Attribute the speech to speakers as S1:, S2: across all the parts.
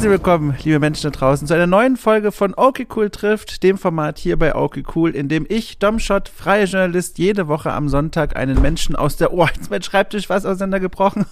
S1: Herzlich willkommen, liebe Menschen da draußen, zu einer neuen Folge von Okay Cool trifft, dem Format hier bei Okay Cool, in dem ich, Domshot, freier Journalist, jede Woche am Sonntag einen Menschen aus der, oh, jetzt mein Schreibtisch was auseinandergebrochen,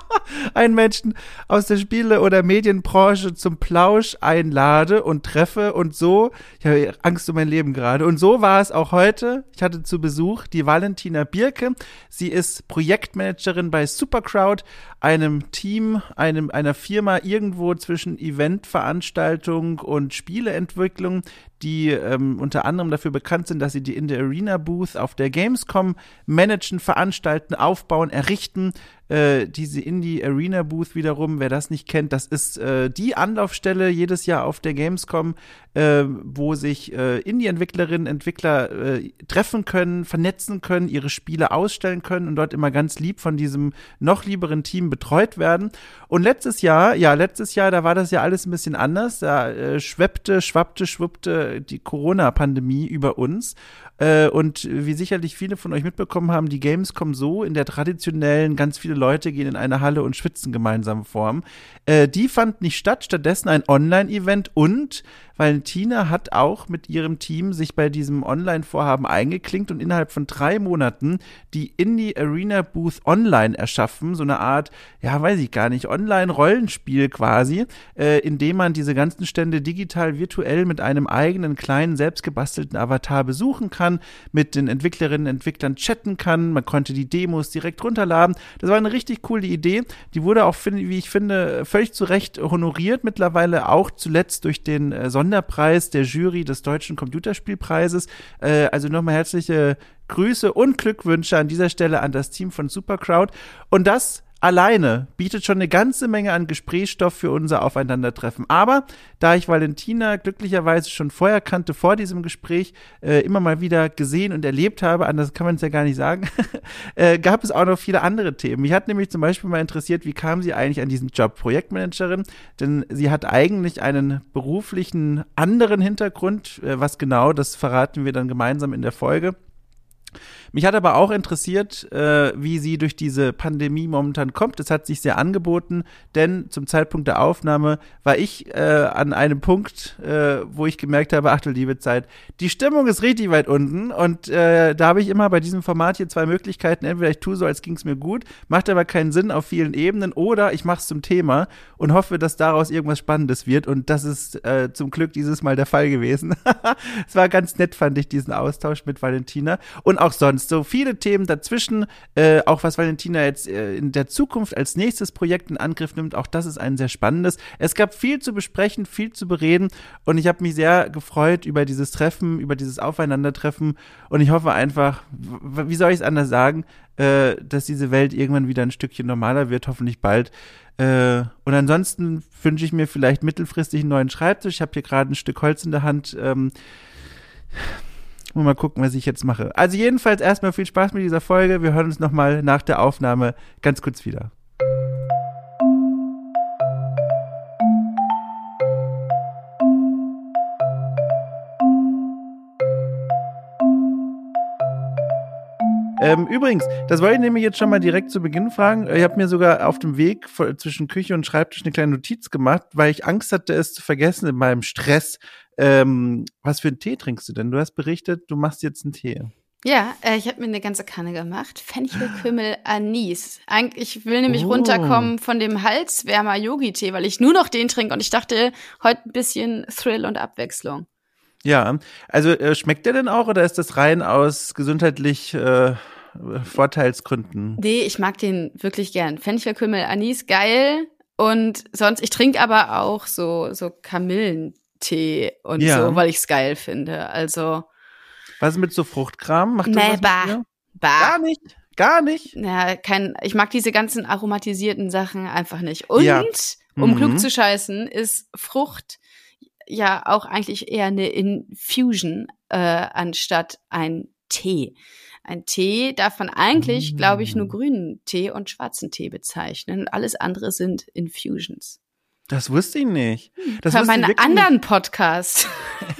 S1: einen Menschen aus der Spiele- oder Medienbranche zum Plausch einlade und treffe und so, ich habe Angst um mein Leben gerade, und so war es auch heute. Ich hatte zu Besuch die Valentina Birke. Sie ist Projektmanagerin bei Supercrowd, einem Team, einem, einer Firma irgendwo zwischen Eventveranstaltung und Spieleentwicklung, die ähm, unter anderem dafür bekannt sind, dass sie die in der Arena Booth auf der Gamescom managen, veranstalten, aufbauen, errichten. Äh, diese Indie Arena Booth wiederum, wer das nicht kennt, das ist äh, die Anlaufstelle jedes Jahr auf der Gamescom, äh, wo sich äh, Indie-Entwicklerinnen, Entwickler äh, treffen können, vernetzen können, ihre Spiele ausstellen können und dort immer ganz lieb von diesem noch lieberen Team betreut werden. Und letztes Jahr, ja, letztes Jahr, da war das ja alles ein bisschen anders. Da äh, schweppte, schwappte, schwuppte die Corona-Pandemie über uns. Äh, und wie sicherlich viele von euch mitbekommen haben, die Games kommen so in der traditionellen, ganz viele Leute gehen in eine Halle und schwitzen gemeinsam Form. Äh, die fand nicht statt, stattdessen ein Online-Event und Valentina hat auch mit ihrem Team sich bei diesem Online-Vorhaben eingeklinkt und innerhalb von drei Monaten die Indie Arena Booth online erschaffen. So eine Art, ja, weiß ich gar nicht, Online-Rollenspiel quasi, äh, in dem man diese ganzen Stände digital, virtuell mit einem eigenen kleinen, selbstgebastelten Avatar besuchen kann, mit den Entwicklerinnen und Entwicklern chatten kann. Man konnte die Demos direkt runterladen. Das war eine richtig coole Idee. Die wurde auch, wie ich finde, völlig zu Recht honoriert mittlerweile, auch zuletzt durch den äh, Sonderpreis der Jury des Deutschen Computerspielpreises. Äh, also nochmal herzliche Grüße und Glückwünsche an dieser Stelle an das Team von Supercrowd. Und das alleine bietet schon eine ganze Menge an Gesprächsstoff für unser Aufeinandertreffen. Aber da ich Valentina glücklicherweise schon vorher kannte, vor diesem Gespräch, äh, immer mal wieder gesehen und erlebt habe, anders kann man es ja gar nicht sagen, äh, gab es auch noch viele andere Themen. Mich hat nämlich zum Beispiel mal interessiert, wie kam sie eigentlich an diesen Job Projektmanagerin? Denn sie hat eigentlich einen beruflichen anderen Hintergrund. Äh, was genau, das verraten wir dann gemeinsam in der Folge. Mich hat aber auch interessiert, äh, wie sie durch diese Pandemie momentan kommt. Es hat sich sehr angeboten, denn zum Zeitpunkt der Aufnahme war ich äh, an einem Punkt, äh, wo ich gemerkt habe, ach du liebe Zeit, die Stimmung ist richtig weit unten und äh, da habe ich immer bei diesem Format hier zwei Möglichkeiten. Entweder ich tue so, als ging es mir gut, macht aber keinen Sinn auf vielen Ebenen oder ich mache es zum Thema und hoffe, dass daraus irgendwas Spannendes wird und das ist äh, zum Glück dieses Mal der Fall gewesen. es war ganz nett, fand ich, diesen Austausch mit Valentina und auch sonst so viele Themen dazwischen, äh, auch was Valentina jetzt äh, in der Zukunft als nächstes Projekt in Angriff nimmt, auch das ist ein sehr spannendes. Es gab viel zu besprechen, viel zu bereden und ich habe mich sehr gefreut über dieses Treffen, über dieses Aufeinandertreffen und ich hoffe einfach, wie soll ich es anders sagen, äh, dass diese Welt irgendwann wieder ein Stückchen normaler wird, hoffentlich bald. Äh, und ansonsten wünsche ich mir vielleicht mittelfristig einen neuen Schreibtisch. Ich habe hier gerade ein Stück Holz in der Hand. Ähm, Mal gucken, was ich jetzt mache. Also jedenfalls erstmal viel Spaß mit dieser Folge. Wir hören uns nochmal nach der Aufnahme ganz kurz wieder. Ähm, übrigens, das wollte ich nämlich jetzt schon mal direkt zu Beginn fragen. Ich habe mir sogar auf dem Weg zwischen Küche und Schreibtisch eine kleine Notiz gemacht, weil ich Angst hatte, es zu vergessen in meinem Stress. Ähm, was für einen Tee trinkst du denn? Du hast berichtet, du machst jetzt einen Tee.
S2: Ja, äh, ich habe mir eine ganze Kanne gemacht. Fenchel, Kümmel, Anis. Ich will nämlich oh. runterkommen von dem Halswärmer Yogi-Tee, weil ich nur noch den trinke und ich dachte, heute ein bisschen Thrill und Abwechslung.
S1: Ja, also äh, schmeckt der denn auch oder ist das rein aus gesundheitlich äh, Vorteilsgründen?
S2: Nee, ich mag den wirklich gern. Fenchel, Kümmel, Anis, geil. Und sonst, ich trinke aber auch so, so Kamillen. Tee und ja. so, weil ich es geil finde. Also.
S1: Was mit so Fruchtkram?
S2: Macht nee, bah,
S1: bah. Gar nicht. Gar nicht.
S2: Ja, kein, ich mag diese ganzen aromatisierten Sachen einfach nicht. Und, ja. um mhm. klug zu scheißen, ist Frucht ja auch eigentlich eher eine Infusion äh, anstatt ein Tee. Ein Tee darf man eigentlich, mm. glaube ich, nur grünen Tee und schwarzen Tee bezeichnen. Alles andere sind Infusions.
S1: Das wusste ich nicht.
S2: Das war meinen anderen Podcast.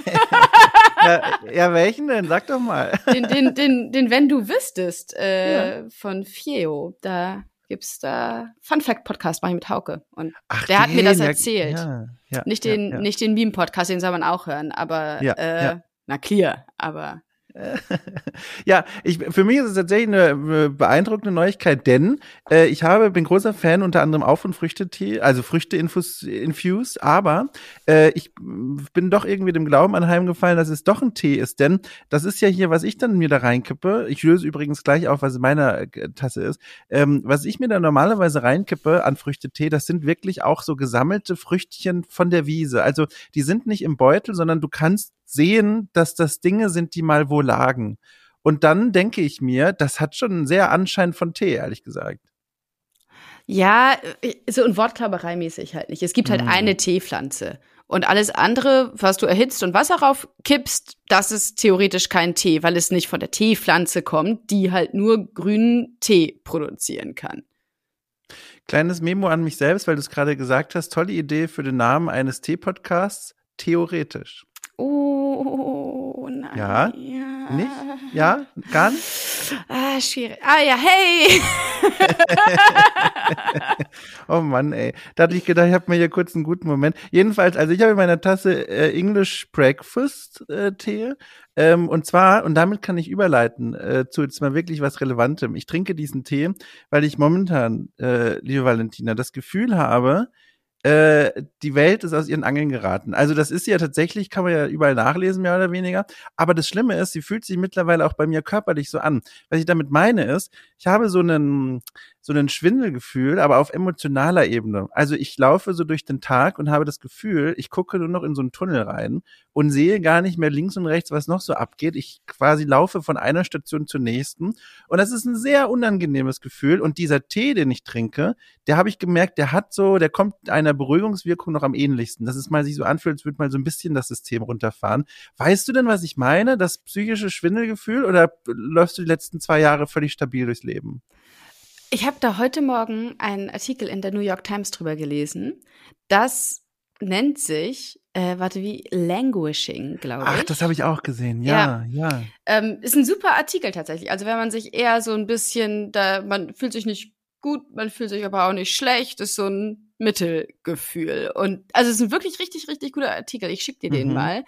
S1: ja, ja, welchen denn? Sag doch mal.
S2: Den, den, den, den Wenn du wüsstest, äh, ja. von Fieo. Da gibt's da Fun Fact Podcast mache ich mit Hauke und Ach, der hat mir das erzählt. Ja, ja, nicht den nicht den Meme Podcast, den soll man auch hören, aber äh, na clear, aber
S1: ja, ich, für mich ist es tatsächlich eine beeindruckende Neuigkeit, denn äh, ich habe, bin großer Fan unter anderem auch von Früchtetee, also Früchte infused, aber äh, ich bin doch irgendwie dem Glauben anheimgefallen, dass es doch ein Tee ist, denn das ist ja hier, was ich dann mir da reinkippe. Ich löse übrigens gleich auf, was in meiner äh, Tasse ist. Ähm, was ich mir da normalerweise reinkippe an Früchtetee, das sind wirklich auch so gesammelte Früchtchen von der Wiese. Also die sind nicht im Beutel, sondern du kannst sehen, dass das Dinge sind, die mal wo lagen. Und dann denke ich mir, das hat schon einen sehr Anschein von Tee, ehrlich gesagt.
S2: Ja, äh, so ein Wortklauberei mäßig halt nicht. Es gibt halt mm. eine Teepflanze. Und alles andere, was du erhitzt und Wasser rauf kippst, das ist theoretisch kein Tee, weil es nicht von der Teepflanze kommt, die halt nur grünen Tee produzieren kann.
S1: Kleines Memo an mich selbst, weil du es gerade gesagt hast. Tolle Idee für den Namen eines Tee-Podcasts. Theoretisch.
S2: Oh, nein.
S1: Ja? ja. Nicht? Ja? Gar nicht?
S2: Ah, schwierig. Ah ja, hey!
S1: oh Mann, ey. Da hatte ich gedacht, ich habe mir hier kurz einen guten Moment. Jedenfalls, also ich habe in meiner Tasse äh, English Breakfast äh, Tee. Ähm, und zwar, und damit kann ich überleiten äh, zu jetzt mal wirklich was Relevantem. Ich trinke diesen Tee, weil ich momentan, äh, liebe Valentina, das Gefühl habe, äh, die Welt ist aus ihren Angeln geraten. Also das ist ja tatsächlich, kann man ja überall nachlesen, mehr oder weniger. Aber das Schlimme ist, sie fühlt sich mittlerweile auch bei mir körperlich so an. Was ich damit meine ist, ich habe so einen, so ein Schwindelgefühl, aber auf emotionaler Ebene. Also ich laufe so durch den Tag und habe das Gefühl, ich gucke nur noch in so einen Tunnel rein und sehe gar nicht mehr links und rechts, was noch so abgeht. Ich quasi laufe von einer Station zur nächsten und das ist ein sehr unangenehmes Gefühl und dieser Tee, den ich trinke, der habe ich gemerkt, der hat so, der kommt einer Beruhigungswirkung noch am ähnlichsten. Das ist mal sich so anfühlt, als würde mal so ein bisschen das System runterfahren. Weißt du denn, was ich meine? Das psychische Schwindelgefühl oder läufst du die letzten zwei Jahre völlig stabil durchs Leben?
S2: Ich habe da heute Morgen einen Artikel in der New York Times drüber gelesen. Das nennt sich, äh, warte, wie Languishing, glaube ich.
S1: Ach, das habe ich auch gesehen, ja, ja. ja.
S2: Ähm, ist ein super Artikel tatsächlich. Also wenn man sich eher so ein bisschen, da, man fühlt sich nicht gut, man fühlt sich aber auch nicht schlecht, ist so ein Mittelgefühl. Und also es ist ein wirklich richtig, richtig guter Artikel. Ich schick dir den mhm. mal.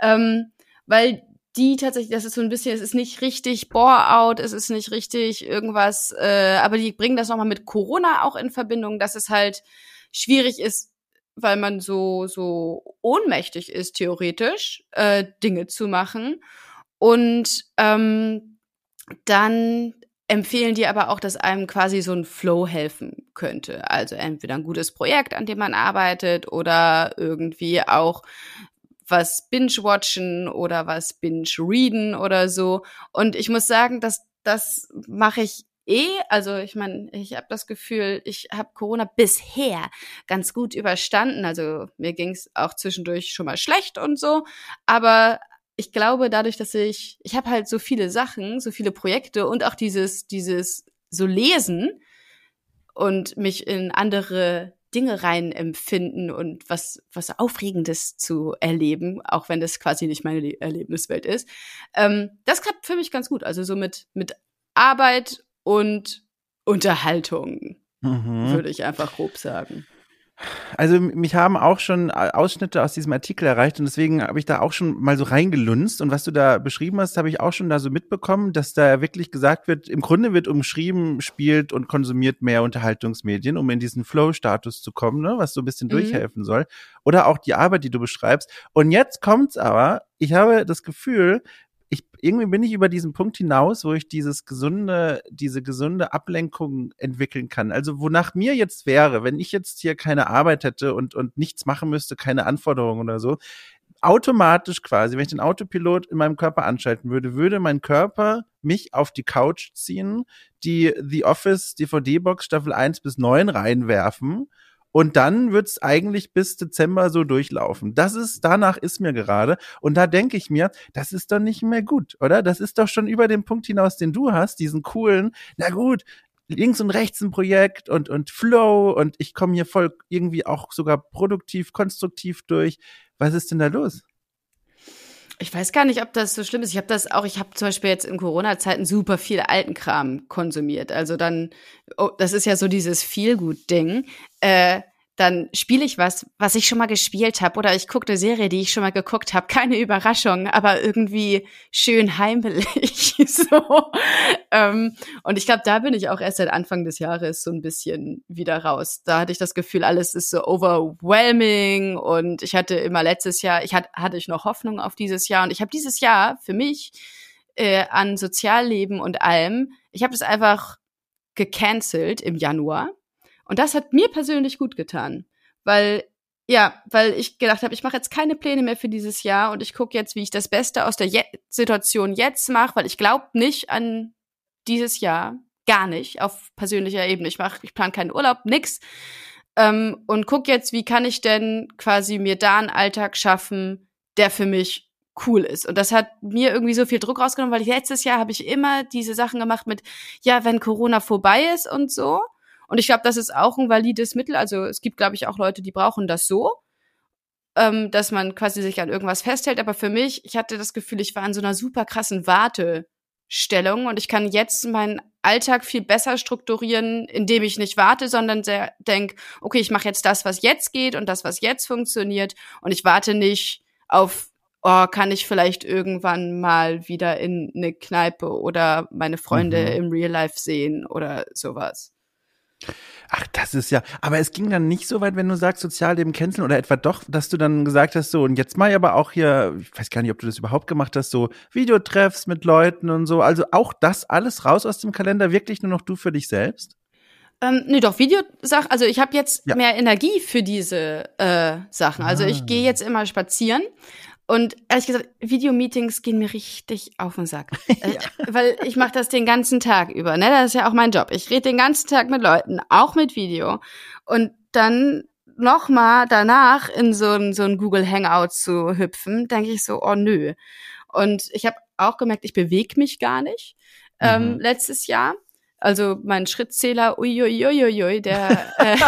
S2: Ähm, weil die tatsächlich, das ist so ein bisschen, es ist nicht richtig Bore-out, es ist nicht richtig irgendwas, äh, aber die bringen das nochmal mit Corona auch in Verbindung, dass es halt schwierig ist, weil man so, so ohnmächtig ist, theoretisch, äh, Dinge zu machen. Und ähm, dann empfehlen die aber auch, dass einem quasi so ein Flow helfen könnte. Also entweder ein gutes Projekt, an dem man arbeitet oder irgendwie auch was binge-watchen oder was binge-readen oder so. Und ich muss sagen, dass das mache ich eh. Also ich meine, ich habe das Gefühl, ich habe Corona bisher ganz gut überstanden. Also mir ging es auch zwischendurch schon mal schlecht und so. Aber ich glaube, dadurch, dass ich, ich habe halt so viele Sachen, so viele Projekte und auch dieses, dieses so lesen und mich in andere Dinge rein empfinden und was, was Aufregendes zu erleben, auch wenn das quasi nicht meine Le Erlebniswelt ist. Ähm, das klappt für mich ganz gut. Also so mit, mit Arbeit und Unterhaltung, mhm. würde ich einfach grob sagen.
S1: Also mich haben auch schon Ausschnitte aus diesem Artikel erreicht und deswegen habe ich da auch schon mal so reingelunzt und was du da beschrieben hast, habe ich auch schon da so mitbekommen, dass da wirklich gesagt wird, im Grunde wird umschrieben, spielt und konsumiert mehr Unterhaltungsmedien, um in diesen Flow-Status zu kommen, ne, was so ein bisschen mhm. durchhelfen soll. Oder auch die Arbeit, die du beschreibst. Und jetzt kommt's aber, ich habe das Gefühl, ich, irgendwie bin ich über diesen Punkt hinaus, wo ich dieses gesunde, diese gesunde Ablenkung entwickeln kann. Also wonach mir jetzt wäre, wenn ich jetzt hier keine Arbeit hätte und, und nichts machen müsste, keine Anforderungen oder so, automatisch quasi, wenn ich den Autopilot in meinem Körper anschalten würde, würde mein Körper mich auf die Couch ziehen, die The Office DVD-Box Staffel 1 bis 9 reinwerfen und dann wird's eigentlich bis Dezember so durchlaufen. Das ist, danach ist mir gerade. Und da denke ich mir, das ist doch nicht mehr gut, oder? Das ist doch schon über den Punkt hinaus, den du hast, diesen coolen, na gut, links und rechts ein Projekt und, und Flow und ich komme hier voll irgendwie auch sogar produktiv, konstruktiv durch. Was ist denn da los?
S2: Ich weiß gar nicht, ob das so schlimm ist. Ich habe das auch, ich habe zum Beispiel jetzt in Corona-Zeiten super viel Altenkram konsumiert. Also dann, oh, das ist ja so dieses Feelgood-Ding. Äh, dann spiele ich was, was ich schon mal gespielt habe, oder ich gucke eine Serie, die ich schon mal geguckt habe. Keine Überraschung, aber irgendwie schön heimelig. so. Ähm, und ich glaube, da bin ich auch erst seit Anfang des Jahres so ein bisschen wieder raus. Da hatte ich das Gefühl, alles ist so overwhelming und ich hatte immer letztes Jahr, ich hatte, hatte ich noch Hoffnung auf dieses Jahr und ich habe dieses Jahr für mich äh, an Sozialleben und allem, ich habe das einfach gecancelt im Januar und das hat mir persönlich gut getan, weil ja, weil ich gedacht habe, ich mache jetzt keine Pläne mehr für dieses Jahr und ich gucke jetzt, wie ich das Beste aus der Je Situation jetzt mache, weil ich glaube nicht an dieses Jahr, gar nicht auf persönlicher Ebene. Ich mache, ich plane keinen Urlaub, nix. Ähm, und guck jetzt, wie kann ich denn quasi mir da einen Alltag schaffen, der für mich cool ist. Und das hat mir irgendwie so viel Druck rausgenommen, weil letztes Jahr habe ich immer diese Sachen gemacht mit, ja, wenn Corona vorbei ist und so. Und ich glaube, das ist auch ein valides Mittel. Also es gibt, glaube ich, auch Leute, die brauchen das so, ähm, dass man quasi sich an irgendwas festhält. Aber für mich, ich hatte das Gefühl, ich war in so einer super krassen Wartestellung und ich kann jetzt meinen Alltag viel besser strukturieren, indem ich nicht warte, sondern denke, okay, ich mache jetzt das, was jetzt geht und das, was jetzt funktioniert und ich warte nicht auf oh, kann ich vielleicht irgendwann mal wieder in eine Kneipe oder meine Freunde mhm. im Real Life sehen oder sowas.
S1: Ach, das ist ja, aber es ging dann nicht so weit, wenn du sagst, Sozialleben canceln oder etwa doch, dass du dann gesagt hast, so, und jetzt mal aber auch hier, ich weiß gar nicht, ob du das überhaupt gemacht hast, so Videotreffs mit Leuten und so, also auch das alles raus aus dem Kalender, wirklich nur noch du für dich selbst?
S2: Ähm, nee, doch, Videosach, also ich habe jetzt ja. mehr Energie für diese äh, Sachen. Also ah. ich gehe jetzt immer spazieren und ehrlich gesagt, Videomeetings gehen mir richtig auf den Sack. Äh, ja. Weil ich mache das den ganzen Tag über. Ne? Das ist ja auch mein Job. Ich rede den ganzen Tag mit Leuten, auch mit Video. Und dann noch mal danach in so ein, so ein Google Hangout zu hüpfen, denke ich so, oh nö. Und ich habe auch gemerkt, ich bewege mich gar nicht ähm, mhm. letztes Jahr. Also mein Schrittzähler, uiuiuiui, der äh,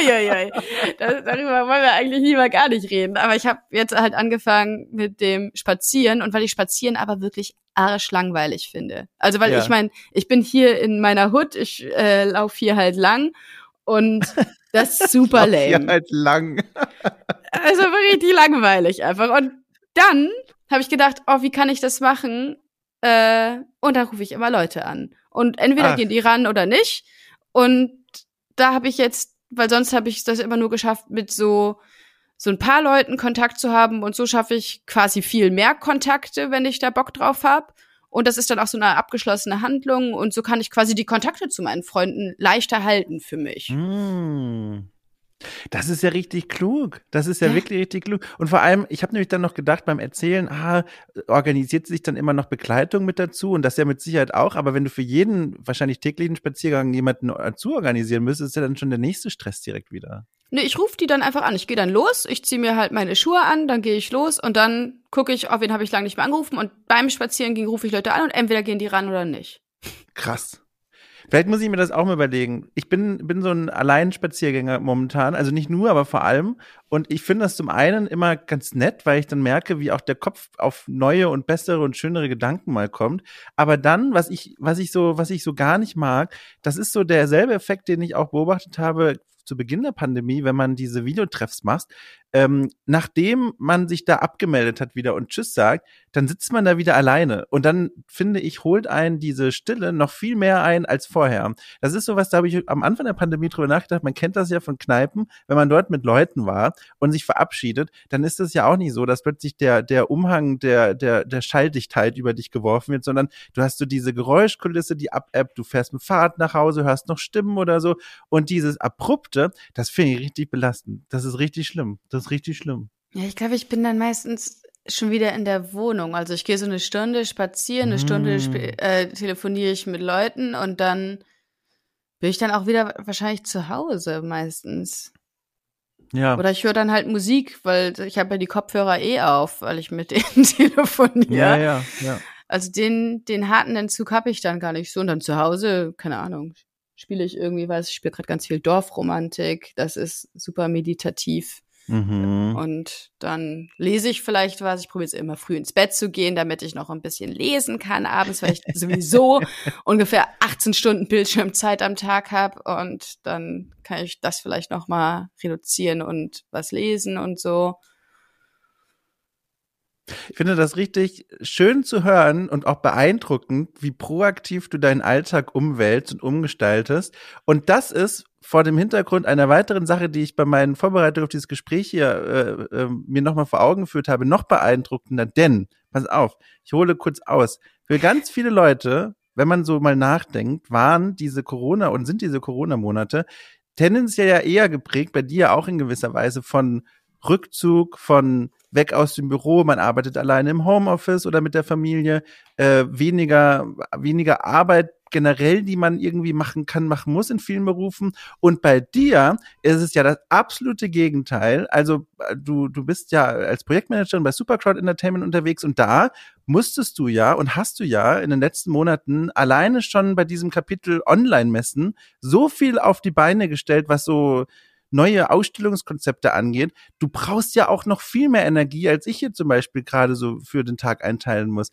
S2: uiuiuiui, darüber wollen wir eigentlich lieber gar nicht reden. Aber ich habe jetzt halt angefangen mit dem Spazieren und weil ich Spazieren aber wirklich arschlangweilig finde. Also weil ja. ich meine, ich bin hier in meiner Hut, ich äh, laufe hier halt lang und das ist super lame. Hier
S1: halt lang.
S2: also richtig langweilig einfach. Und dann habe ich gedacht, oh, wie kann ich das machen? Äh, und dann rufe ich immer Leute an. Und entweder Ach. gehen die ran oder nicht. Und da habe ich jetzt, weil sonst habe ich das immer nur geschafft, mit so so ein paar Leuten Kontakt zu haben und so schaffe ich quasi viel mehr Kontakte, wenn ich da Bock drauf habe. Und das ist dann auch so eine abgeschlossene Handlung und so kann ich quasi die Kontakte zu meinen Freunden leichter halten für mich.
S1: Mm. Das ist ja richtig klug. Das ist ja, ja. wirklich richtig klug. Und vor allem, ich habe nämlich dann noch gedacht beim Erzählen, ah, organisiert sich dann immer noch Begleitung mit dazu und das ja mit Sicherheit auch. Aber wenn du für jeden wahrscheinlich täglichen Spaziergang jemanden dazu organisieren müsstest, ist ja dann schon der nächste Stress direkt wieder.
S2: Nee, ich rufe die dann einfach an. Ich gehe dann los, ich ziehe mir halt meine Schuhe an, dann gehe ich los und dann gucke ich, auf wen habe ich lange nicht mehr angerufen und beim Spazierengehen rufe ich Leute an und entweder gehen die ran oder nicht.
S1: Krass. Vielleicht muss ich mir das auch mal überlegen. Ich bin, bin so ein Alleinspaziergänger momentan, also nicht nur, aber vor allem. Und ich finde das zum einen immer ganz nett, weil ich dann merke, wie auch der Kopf auf neue und bessere und schönere Gedanken mal kommt. Aber dann, was ich, was ich so, was ich so gar nicht mag, das ist so derselbe Effekt, den ich auch beobachtet habe zu Beginn der Pandemie, wenn man diese Videotreffs macht, ähm, nachdem man sich da abgemeldet hat wieder und Tschüss sagt, dann sitzt man da wieder alleine. Und dann, finde ich, holt einen diese Stille noch viel mehr ein als vorher. Das ist sowas, da habe ich am Anfang der Pandemie drüber nachgedacht, man kennt das ja von Kneipen, wenn man dort mit Leuten war und sich verabschiedet, dann ist es ja auch nicht so, dass plötzlich der, der Umhang der, der, der Schalldichtheit über dich geworfen wird, sondern du hast so diese Geräuschkulisse, die ab-App, du fährst mit Fahrrad nach Hause, hörst noch Stimmen oder so. Und dieses Abrupte, das finde ich richtig belastend. Das ist richtig schlimm. Das ist richtig schlimm.
S2: Ja, ich glaube, ich bin dann meistens schon wieder in der Wohnung. Also ich gehe so eine Stunde spazieren, eine mm. Stunde äh, telefoniere ich mit Leuten und dann bin ich dann auch wieder wahrscheinlich zu Hause meistens. Ja. Oder ich höre dann halt Musik, weil ich habe ja die Kopfhörer eh auf, weil ich mit denen telefoniere.
S1: Ja, ja, ja.
S2: Also den, den harten Entzug habe ich dann gar nicht so. Und dann zu Hause, keine Ahnung, spiele ich irgendwie was. Ich spiele gerade ganz viel Dorfromantik. Das ist super meditativ. Mhm. Und dann lese ich vielleicht was. Ich probiere es immer früh ins Bett zu gehen, damit ich noch ein bisschen lesen kann abends, weil ich sowieso ungefähr 18 Stunden Bildschirmzeit am Tag habe. Und dann kann ich das vielleicht noch mal reduzieren und was lesen und so.
S1: Ich finde das richtig schön zu hören und auch beeindruckend, wie proaktiv du deinen Alltag umwälzt und umgestaltest. Und das ist vor dem Hintergrund einer weiteren Sache, die ich bei meinen Vorbereitungen auf dieses Gespräch hier äh, äh, mir nochmal vor Augen geführt habe, noch beeindruckender. Denn, pass auf, ich hole kurz aus. Für ganz viele Leute, wenn man so mal nachdenkt, waren diese Corona und sind diese Corona-Monate tendenziell ja eher geprägt, bei dir auch in gewisser Weise von Rückzug, von weg aus dem Büro, man arbeitet alleine im Homeoffice oder mit der Familie, äh, weniger, weniger Arbeit generell, die man irgendwie machen kann, machen muss in vielen Berufen. Und bei dir ist es ja das absolute Gegenteil. Also äh, du, du bist ja als Projektmanagerin bei Supercrowd Entertainment unterwegs und da musstest du ja und hast du ja in den letzten Monaten alleine schon bei diesem Kapitel Online-Messen so viel auf die Beine gestellt, was so neue Ausstellungskonzepte angeht. Du brauchst ja auch noch viel mehr Energie, als ich hier zum Beispiel gerade so für den Tag einteilen muss.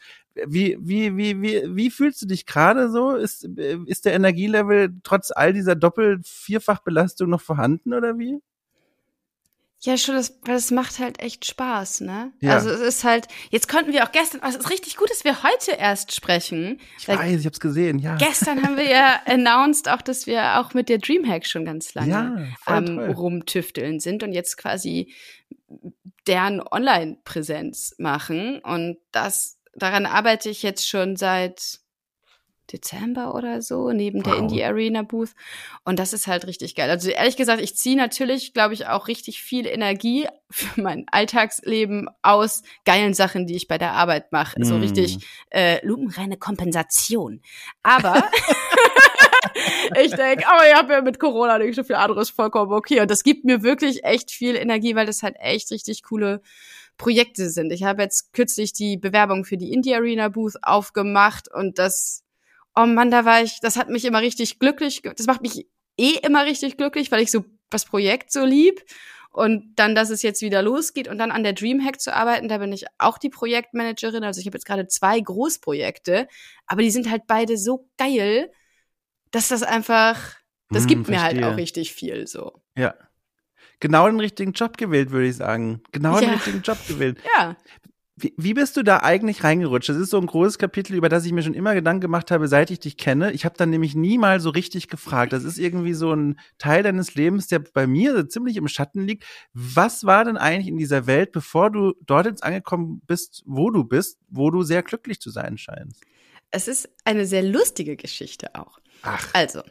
S1: Wie, wie, wie, wie, wie fühlst du dich gerade so? Ist, ist der Energielevel trotz all dieser Doppel-Vierfach-Belastung noch vorhanden oder wie?
S2: Ja, schon, das, weil es macht halt echt Spaß, ne? Ja. Also es ist halt, jetzt konnten wir auch gestern, also es ist richtig gut, dass wir heute erst sprechen.
S1: Ich weiß, ich hab's gesehen, ja.
S2: Gestern haben wir ja announced auch, dass wir auch mit der Dreamhack schon ganz lange ja, ähm, rumtüfteln sind und jetzt quasi deren Online-Präsenz machen. Und das, daran arbeite ich jetzt schon seit Dezember oder so, neben wow. der Indie Arena Booth. Und das ist halt richtig geil. Also ehrlich gesagt, ich ziehe natürlich, glaube ich, auch richtig viel Energie für mein Alltagsleben aus geilen Sachen, die ich bei der Arbeit mache. Mm. So richtig äh, lupenreine Kompensation. Aber ich denke, aber ich habe ja mit Corona nicht so viel anderes vollkommen okay. Und das gibt mir wirklich echt viel Energie, weil das halt echt richtig coole Projekte sind. Ich habe jetzt kürzlich die Bewerbung für die Indie Arena Booth aufgemacht und das oh Mann, da war ich, das hat mich immer richtig glücklich, das macht mich eh immer richtig glücklich, weil ich so das Projekt so lieb. Und dann, dass es jetzt wieder losgeht und dann an der Dreamhack zu arbeiten, da bin ich auch die Projektmanagerin. Also ich habe jetzt gerade zwei Großprojekte, aber die sind halt beide so geil, dass das einfach, das hm, gibt verstehe. mir halt auch richtig viel so.
S1: Ja. Genau den richtigen Job gewählt, würde ich sagen. Genau den richtigen Job gewählt.
S2: Ja.
S1: Wie, wie bist du da eigentlich reingerutscht? Das ist so ein großes Kapitel, über das ich mir schon immer Gedanken gemacht habe, seit ich dich kenne. Ich habe dann nämlich nie mal so richtig gefragt. Das ist irgendwie so ein Teil deines Lebens, der bei mir ziemlich im Schatten liegt. Was war denn eigentlich in dieser Welt, bevor du dort jetzt angekommen bist, wo du bist, wo du sehr glücklich zu sein scheinst?
S2: Es ist eine sehr lustige Geschichte auch.
S1: Ach.
S2: Also,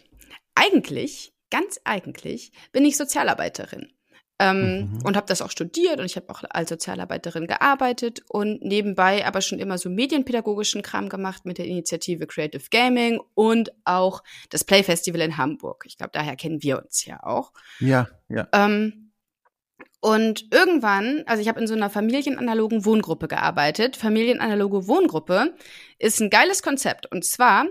S2: eigentlich, ganz eigentlich, bin ich Sozialarbeiterin. Ähm, mhm. Und habe das auch studiert und ich habe auch als Sozialarbeiterin gearbeitet und nebenbei aber schon immer so medienpädagogischen Kram gemacht mit der Initiative Creative Gaming und auch das Play Festival in Hamburg. Ich glaube, daher kennen wir uns ja auch.
S1: Ja, ja.
S2: Ähm, und irgendwann, also ich habe in so einer familienanalogen Wohngruppe gearbeitet. Familienanaloge Wohngruppe ist ein geiles Konzept. Und zwar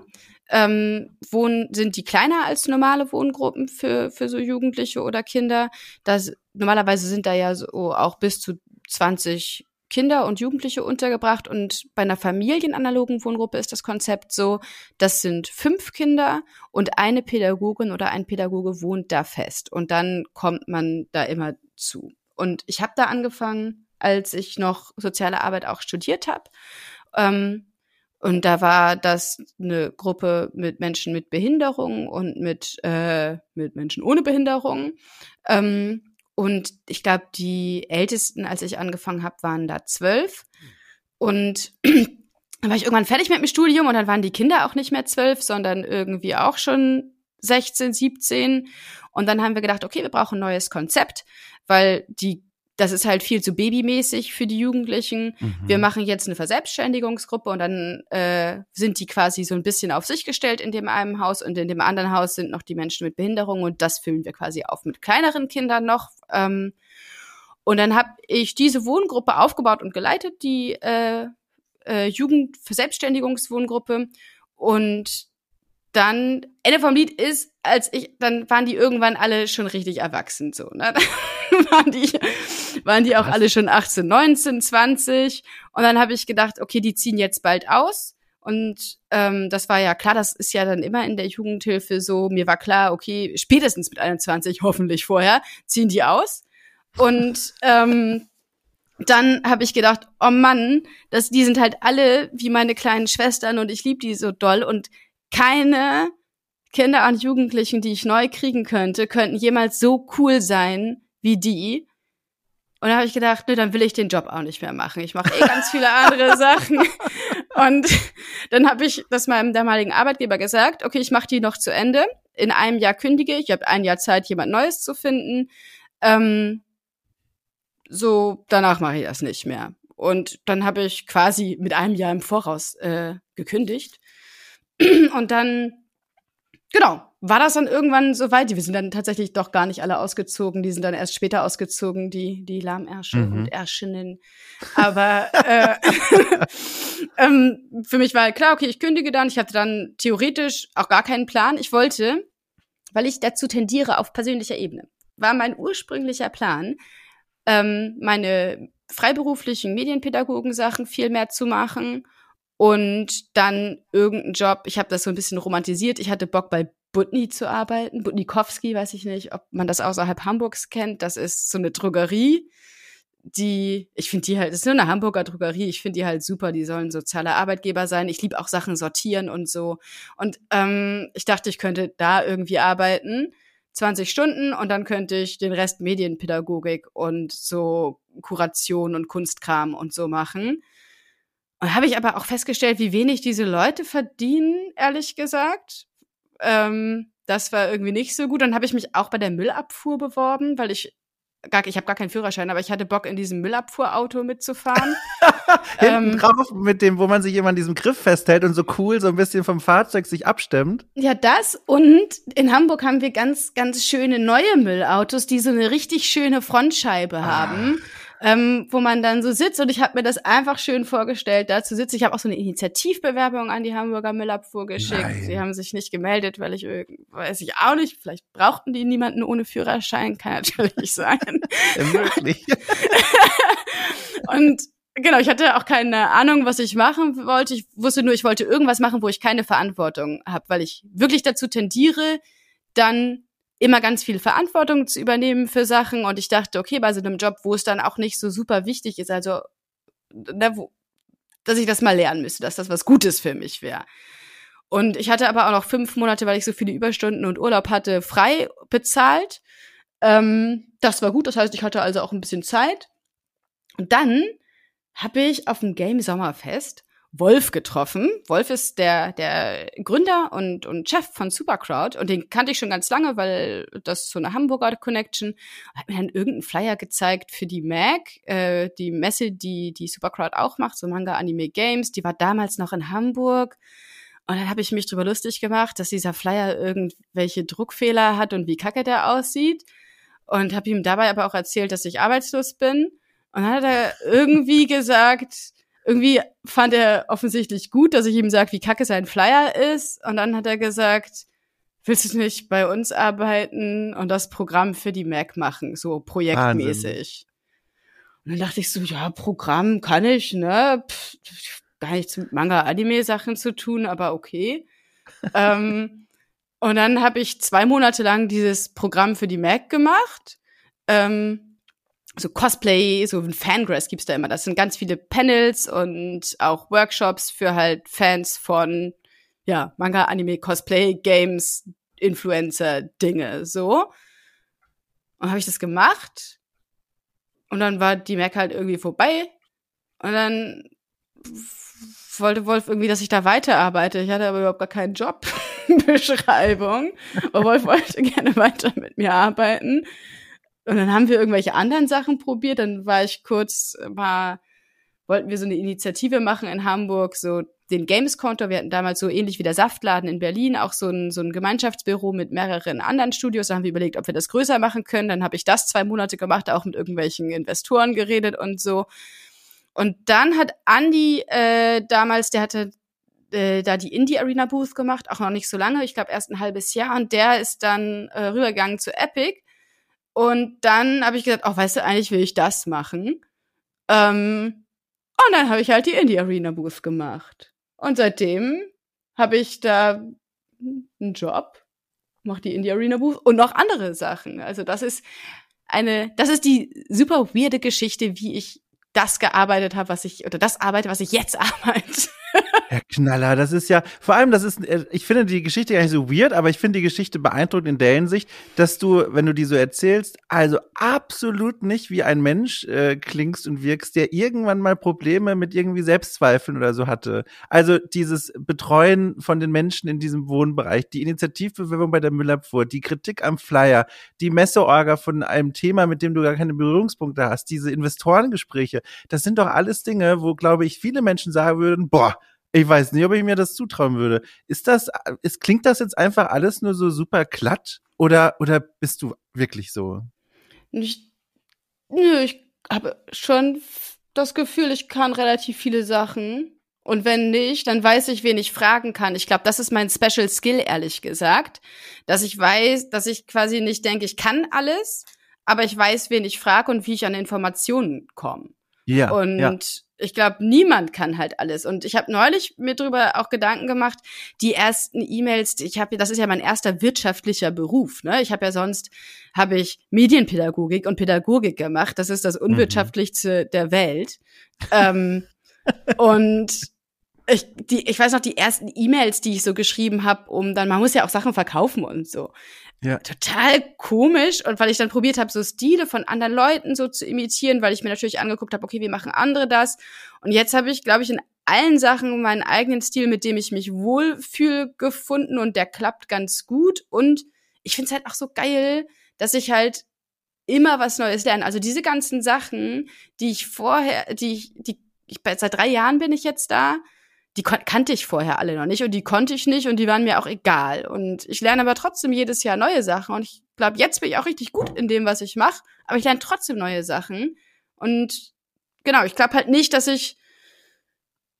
S2: ähm, wohnen, sind die kleiner als normale Wohngruppen für, für so Jugendliche oder Kinder. Das, normalerweise sind da ja so auch bis zu 20 Kinder und Jugendliche untergebracht und bei einer familienanalogen Wohngruppe ist das Konzept so, das sind fünf Kinder und eine Pädagogin oder ein Pädagoge wohnt da fest und dann kommt man da immer zu. Und ich habe da angefangen, als ich noch soziale Arbeit auch studiert habe. Ähm, und da war das eine Gruppe mit Menschen mit Behinderung und mit, äh, mit Menschen ohne Behinderung. Ähm, und ich glaube, die Ältesten, als ich angefangen habe, waren da zwölf. Und dann war ich irgendwann fertig mit dem Studium und dann waren die Kinder auch nicht mehr zwölf, sondern irgendwie auch schon 16, 17. Und dann haben wir gedacht, okay, wir brauchen ein neues Konzept, weil die das ist halt viel zu babymäßig für die Jugendlichen. Mhm. Wir machen jetzt eine Verselbstständigungsgruppe und dann äh, sind die quasi so ein bisschen auf sich gestellt in dem einen Haus und in dem anderen Haus sind noch die Menschen mit Behinderung und das füllen wir quasi auf mit kleineren Kindern noch. Ähm, und dann habe ich diese Wohngruppe aufgebaut und geleitet, die äh, äh, Jugendverselbstständigungswohngruppe. Und dann, Ende vom Lied ist, als ich, dann waren die irgendwann alle schon richtig erwachsen, so, ne? Dann waren die, waren die auch Was? alle schon 18, 19, 20. Und dann habe ich gedacht, okay, die ziehen jetzt bald aus. Und ähm, das war ja klar, das ist ja dann immer in der Jugendhilfe so. Mir war klar, okay, spätestens mit 21, hoffentlich vorher, ziehen die aus. Und ähm, dann habe ich gedacht, oh Mann, das, die sind halt alle wie meine kleinen Schwestern und ich liebe die so doll und keine Kinder und Jugendlichen, die ich neu kriegen könnte, könnten jemals so cool sein wie die. Und da habe ich gedacht, nö, dann will ich den Job auch nicht mehr machen. Ich mache eh ganz viele andere Sachen. Und dann habe ich das meinem damaligen Arbeitgeber gesagt, okay, ich mache die noch zu Ende. In einem Jahr kündige ich, ich habe ein Jahr Zeit, jemand Neues zu finden. Ähm, so, danach mache ich das nicht mehr. Und dann habe ich quasi mit einem Jahr im Voraus äh, gekündigt. Und dann, genau, war das dann irgendwann so weit. Wir sind dann tatsächlich doch gar nicht alle ausgezogen. Die sind dann erst später ausgezogen, die, die Lahmärsche mhm. und Ärschinnen. Aber äh, ähm, für mich war klar, okay, ich kündige dann. Ich hatte dann theoretisch auch gar keinen Plan. Ich wollte, weil ich dazu tendiere auf persönlicher Ebene, war mein ursprünglicher Plan, ähm, meine freiberuflichen Medienpädagogen-Sachen viel mehr zu machen und dann irgendeinen Job. Ich habe das so ein bisschen romantisiert. Ich hatte Bock bei Butni zu arbeiten. Butnikowski, weiß ich nicht, ob man das außerhalb Hamburgs kennt. Das ist so eine Drogerie, die, ich finde die halt, das ist nur eine Hamburger Drogerie. Ich finde die halt super. Die sollen soziale Arbeitgeber sein. Ich liebe auch Sachen sortieren und so. Und ähm, ich dachte, ich könnte da irgendwie arbeiten. 20 Stunden und dann könnte ich den Rest Medienpädagogik und so Kuration und Kunstkram und so machen. Und habe ich aber auch festgestellt, wie wenig diese Leute verdienen, ehrlich gesagt. Ähm, das war irgendwie nicht so gut. Dann habe ich mich auch bei der Müllabfuhr beworben, weil ich gar, ich habe gar keinen Führerschein, aber ich hatte Bock, in diesem Müllabfuhrauto mitzufahren.
S1: Hinten ähm, drauf mit dem, wo man sich immer an diesem Griff festhält und so cool so ein bisschen vom Fahrzeug sich abstimmt.
S2: Ja, das und in Hamburg haben wir ganz, ganz schöne neue Müllautos, die so eine richtig schöne Frontscheibe ah. haben ähm, wo man dann so sitzt und ich habe mir das einfach schön vorgestellt, da zu sitzen. Ich habe auch so eine Initiativbewerbung an die Hamburger Müllabfuhr geschickt. Nein. Sie haben sich nicht gemeldet, weil ich weiß ich auch nicht, vielleicht brauchten die niemanden ohne Führerschein, kann natürlich sein. Möglich. und Genau, ich hatte auch keine Ahnung, was ich machen wollte. Ich wusste nur, ich wollte irgendwas machen, wo ich keine Verantwortung habe, weil ich wirklich dazu tendiere, dann immer ganz viel Verantwortung zu übernehmen für Sachen und ich dachte, okay, bei so einem Job, wo es dann auch nicht so super wichtig ist, also ne, wo, dass ich das mal lernen müsste, dass das was Gutes für mich wäre. Und ich hatte aber auch noch fünf Monate, weil ich so viele Überstunden und Urlaub hatte, frei bezahlt. Ähm, das war gut, das heißt, ich hatte also auch ein bisschen Zeit. Und dann habe ich auf dem Game Sommerfest Wolf getroffen. Wolf ist der, der Gründer und, und Chef von Supercrowd und den kannte ich schon ganz lange, weil das ist so eine Hamburger Connection. Hat mir dann irgendeinen Flyer gezeigt für die MAG, äh, die Messe, die die Supercrowd auch macht, so Manga Anime Games. Die war damals noch in Hamburg. Und dann habe ich mich drüber lustig gemacht, dass dieser Flyer irgendwelche Druckfehler hat und wie kacke der aussieht. Und habe ihm dabei aber auch erzählt, dass ich arbeitslos bin. Und dann hat er irgendwie gesagt, irgendwie fand er offensichtlich gut, dass ich ihm sage, wie kacke sein Flyer ist. Und dann hat er gesagt, willst du nicht bei uns arbeiten und das Programm für die Mac machen, so projektmäßig? Wahnsinn. Und dann dachte ich so, ja, Programm kann ich, ne? Pff, gar nichts mit Manga-Anime-Sachen zu tun, aber okay. ähm, und dann habe ich zwei Monate lang dieses Programm für die Mac gemacht. Ähm, so Cosplay, so ein Fangrass gibt's da immer. Das sind ganz viele Panels und auch Workshops für halt Fans von ja, Manga, Anime, Cosplay, Games, Influencer, Dinge, so. Und habe ich das gemacht. Und dann war die Mac halt irgendwie vorbei. Und dann wollte Wolf irgendwie, dass ich da weiterarbeite. Ich hatte aber überhaupt gar keine Jobbeschreibung. Aber Wolf wollte gerne weiter mit mir arbeiten. Und dann haben wir irgendwelche anderen Sachen probiert. Dann war ich kurz mal, wollten wir so eine Initiative machen in Hamburg, so den Games-Konto. Wir hatten damals so ähnlich wie der Saftladen in Berlin auch so ein, so ein Gemeinschaftsbüro mit mehreren anderen Studios. Da haben wir überlegt, ob wir das größer machen können. Dann habe ich das zwei Monate gemacht, auch mit irgendwelchen Investoren geredet und so. Und dann hat Andy äh, damals, der hatte äh, da die Indie Arena Booth gemacht, auch noch nicht so lange, ich glaube erst ein halbes Jahr. Und der ist dann äh, rübergegangen zu Epic. Und dann habe ich gesagt, oh, weißt du, eigentlich will ich das machen. Ähm, und dann habe ich halt die Indie Arena Booth gemacht. Und seitdem habe ich da einen Job, mache die Indie Arena Booth und noch andere Sachen. Also das ist eine, das ist die super weirde Geschichte, wie ich das gearbeitet habe, was ich, oder das arbeite, was ich jetzt arbeite.
S1: Herr Knaller, das ist ja, vor allem, das ist, äh, ich finde die Geschichte gar nicht so weird, aber ich finde die Geschichte beeindruckend in der Hinsicht, dass du, wenn du die so erzählst, also absolut nicht wie ein Mensch äh, klingst und wirkst, der irgendwann mal Probleme mit irgendwie Selbstzweifeln oder so hatte. Also dieses Betreuen von den Menschen in diesem Wohnbereich, die Initiativbewerbung bei der Müllabfuhr, die Kritik am Flyer, die Messeorga von einem Thema, mit dem du gar keine Berührungspunkte hast, diese Investorengespräche, das sind doch alles Dinge, wo, glaube ich, viele Menschen sagen würden, boah, ich weiß nicht, ob ich mir das zutrauen würde. Ist das, ist, klingt das jetzt einfach alles nur so super glatt? Oder, oder bist du wirklich so?
S2: Ich, nö, ich habe schon das Gefühl, ich kann relativ viele Sachen. Und wenn nicht, dann weiß ich, wen ich fragen kann. Ich glaube, das ist mein Special Skill, ehrlich gesagt. Dass ich weiß, dass ich quasi nicht denke, ich kann alles, aber ich weiß, wen ich frage und wie ich an Informationen komme. Ja. Und ja ich glaube, niemand kann halt alles. Und ich habe neulich mir drüber auch Gedanken gemacht, die ersten E-Mails, ich habe, das ist ja mein erster wirtschaftlicher Beruf. Ne? Ich habe ja sonst, habe ich Medienpädagogik und Pädagogik gemacht. Das ist das mhm. unwirtschaftlichste mhm. der Welt. ähm, und ich, die, ich weiß noch, die ersten E-Mails, die ich so geschrieben habe, um dann, man muss ja auch Sachen verkaufen und so. Ja. Total komisch. Und weil ich dann probiert habe, so Stile von anderen Leuten so zu imitieren, weil ich mir natürlich angeguckt habe, okay, wie machen andere das? Und jetzt habe ich, glaube ich, in allen Sachen meinen eigenen Stil, mit dem ich mich wohlfühle, gefunden und der klappt ganz gut. Und ich finde es halt auch so geil, dass ich halt immer was Neues lerne. Also diese ganzen Sachen, die ich vorher, die ich, die ich seit drei Jahren bin ich jetzt da, die kannte ich vorher alle noch nicht und die konnte ich nicht und die waren mir auch egal. Und ich lerne aber trotzdem jedes Jahr neue Sachen und ich glaube, jetzt bin ich auch richtig gut in dem, was ich mache, aber ich lerne trotzdem neue Sachen. Und genau, ich glaube halt nicht, dass ich,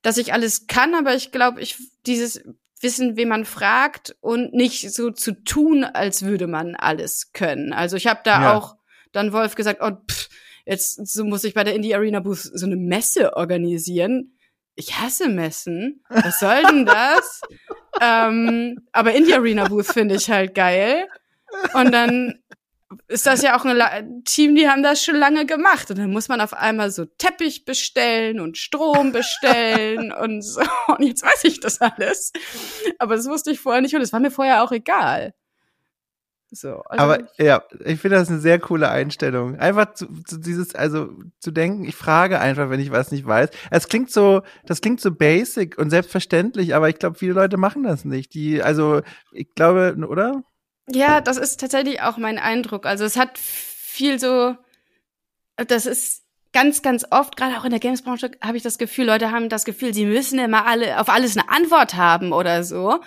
S2: dass ich alles kann, aber ich glaube, ich dieses Wissen, wen man fragt und nicht so zu tun, als würde man alles können. Also ich habe da ja. auch dann Wolf gesagt, oh, pff, jetzt so muss ich bei der Indie Arena Booth so eine Messe organisieren ich hasse Messen. Was soll denn das? ähm, aber Indie Arena Booth finde ich halt geil. Und dann ist das ja auch ein Team, die haben das schon lange gemacht. Und dann muss man auf einmal so Teppich bestellen und Strom bestellen und so. Und jetzt weiß ich das alles. Aber das wusste ich vorher nicht und es war mir vorher auch egal.
S1: So, also Aber ja, ich finde das eine sehr coole Einstellung. Einfach zu, zu dieses, also zu denken, ich frage einfach, wenn ich was nicht weiß. Es klingt so, das klingt so basic und selbstverständlich, aber ich glaube, viele Leute machen das nicht. Die, also ich glaube, oder?
S2: Ja, das ist tatsächlich auch mein Eindruck. Also es hat viel so, das ist ganz, ganz oft, gerade auch in der Gamesbranche, habe ich das Gefühl, Leute haben das Gefühl, sie müssen immer alle auf alles eine Antwort haben oder so.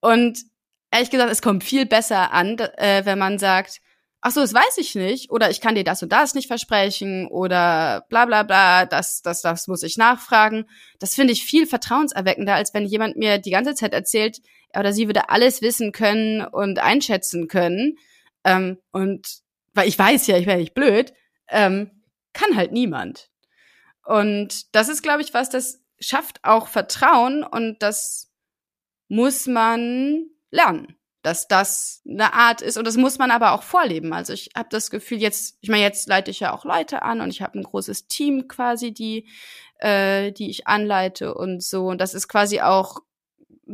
S2: Und ehrlich gesagt, es kommt viel besser an, äh, wenn man sagt, ach so, das weiß ich nicht, oder ich kann dir das und das nicht versprechen, oder bla bla bla, das, das, das muss ich nachfragen. Das finde ich viel vertrauenserweckender, als wenn jemand mir die ganze Zeit erzählt, er oder sie würde alles wissen können und einschätzen können. Ähm, und weil ich weiß ja, ich wäre nicht blöd, ähm, kann halt niemand. Und das ist, glaube ich, was, das schafft auch Vertrauen und das muss man lernen, dass das eine Art ist und das muss man aber auch vorleben. Also ich habe das Gefühl jetzt, ich meine jetzt leite ich ja auch Leute an und ich habe ein großes Team quasi, die äh, die ich anleite und so und das ist quasi auch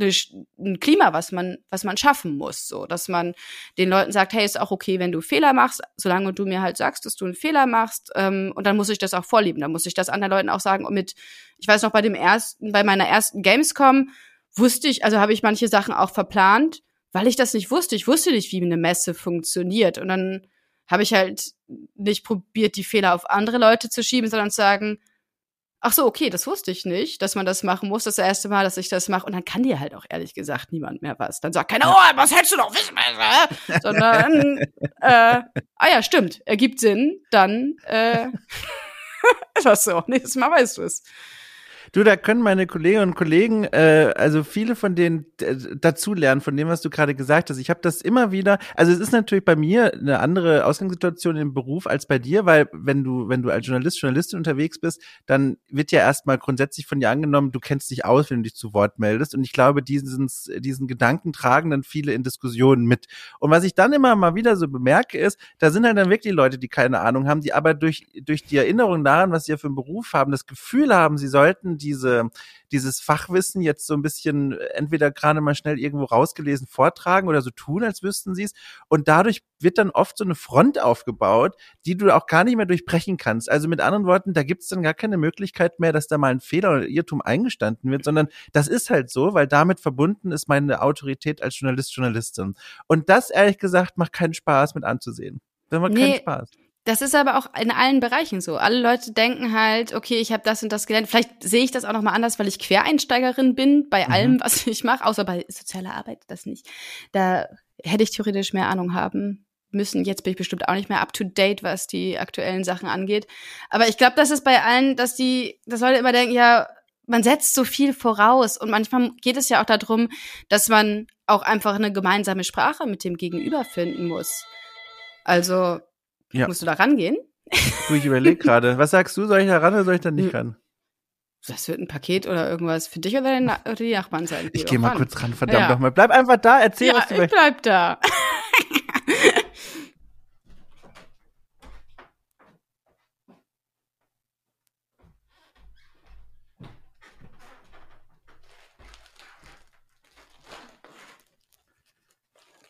S2: ein Klima, was man, was man schaffen muss, so, dass man den Leuten sagt, hey, ist auch okay, wenn du Fehler machst, solange du mir halt sagst, dass du einen Fehler machst, ähm, und dann muss ich das auch vorleben, dann muss ich das anderen Leuten auch sagen. Und mit, ich weiß noch, bei dem ersten, bei meiner ersten Gamescom wusste ich, also habe ich manche Sachen auch verplant, weil ich das nicht wusste. Ich wusste nicht, wie eine Messe funktioniert. Und dann habe ich halt nicht probiert, die Fehler auf andere Leute zu schieben, sondern zu sagen, ach so, okay, das wusste ich nicht, dass man das machen muss, das erste Mal, dass ich das mache. Und dann kann dir halt auch ehrlich gesagt niemand mehr was. Dann sagt keiner, oh, was hättest du doch wissen müssen? Sondern, äh, ah ja, stimmt, ergibt Sinn, dann, äh, ist das so. Nächstes Mal weißt du es
S1: Du, da können meine Kolleginnen und Kollegen, äh, also viele von denen äh, dazulernen, von dem, was du gerade gesagt hast. Ich habe das immer wieder, also es ist natürlich bei mir eine andere Ausgangssituation im Beruf als bei dir, weil wenn du, wenn du als Journalist, Journalistin unterwegs bist, dann wird ja erstmal grundsätzlich von dir angenommen, du kennst dich aus, wenn du dich zu Wort meldest. Und ich glaube, diesen, diesen Gedanken tragen dann viele in Diskussionen mit. Und was ich dann immer mal wieder so bemerke, ist, da sind halt dann wirklich Leute, die keine Ahnung haben, die aber durch, durch die Erinnerung daran, was sie ja für einen Beruf haben, das Gefühl haben, sie sollten diese, dieses Fachwissen jetzt so ein bisschen äh, entweder gerade mal schnell irgendwo rausgelesen vortragen oder so tun, als wüssten sie es. Und dadurch wird dann oft so eine Front aufgebaut, die du auch gar nicht mehr durchbrechen kannst. Also mit anderen Worten, da gibt es dann gar keine Möglichkeit mehr, dass da mal ein Fehler oder Irrtum eingestanden wird, sondern das ist halt so, weil damit verbunden ist meine Autorität als Journalist, Journalistin. Und das, ehrlich gesagt, macht keinen Spaß mit anzusehen. Das macht nee. keinen Spaß.
S2: Das ist aber auch in allen Bereichen so. Alle Leute denken halt, okay, ich habe das und das gelernt. Vielleicht sehe ich das auch noch mal anders, weil ich Quereinsteigerin bin bei mhm. allem, was ich mache, außer bei sozialer Arbeit das nicht. Da hätte ich theoretisch mehr Ahnung haben müssen. Jetzt bin ich bestimmt auch nicht mehr up to date, was die aktuellen Sachen angeht. Aber ich glaube, das ist bei allen, dass die, dass Leute immer denken, ja, man setzt so viel voraus und manchmal geht es ja auch darum, dass man auch einfach eine gemeinsame Sprache mit dem Gegenüber finden muss. Also ja. Musst du da rangehen?
S1: Du, ich überlege gerade. Was sagst du? Soll ich da ran oder soll ich da nicht hm. ran?
S2: Das wird ein Paket oder irgendwas für dich oder, Na oder die Nachbarn sein.
S1: Ich gehe mal ran. kurz ran, verdammt ja. nochmal. Bleib einfach da, erzähl,
S2: ja,
S1: was du
S2: ich bleib da.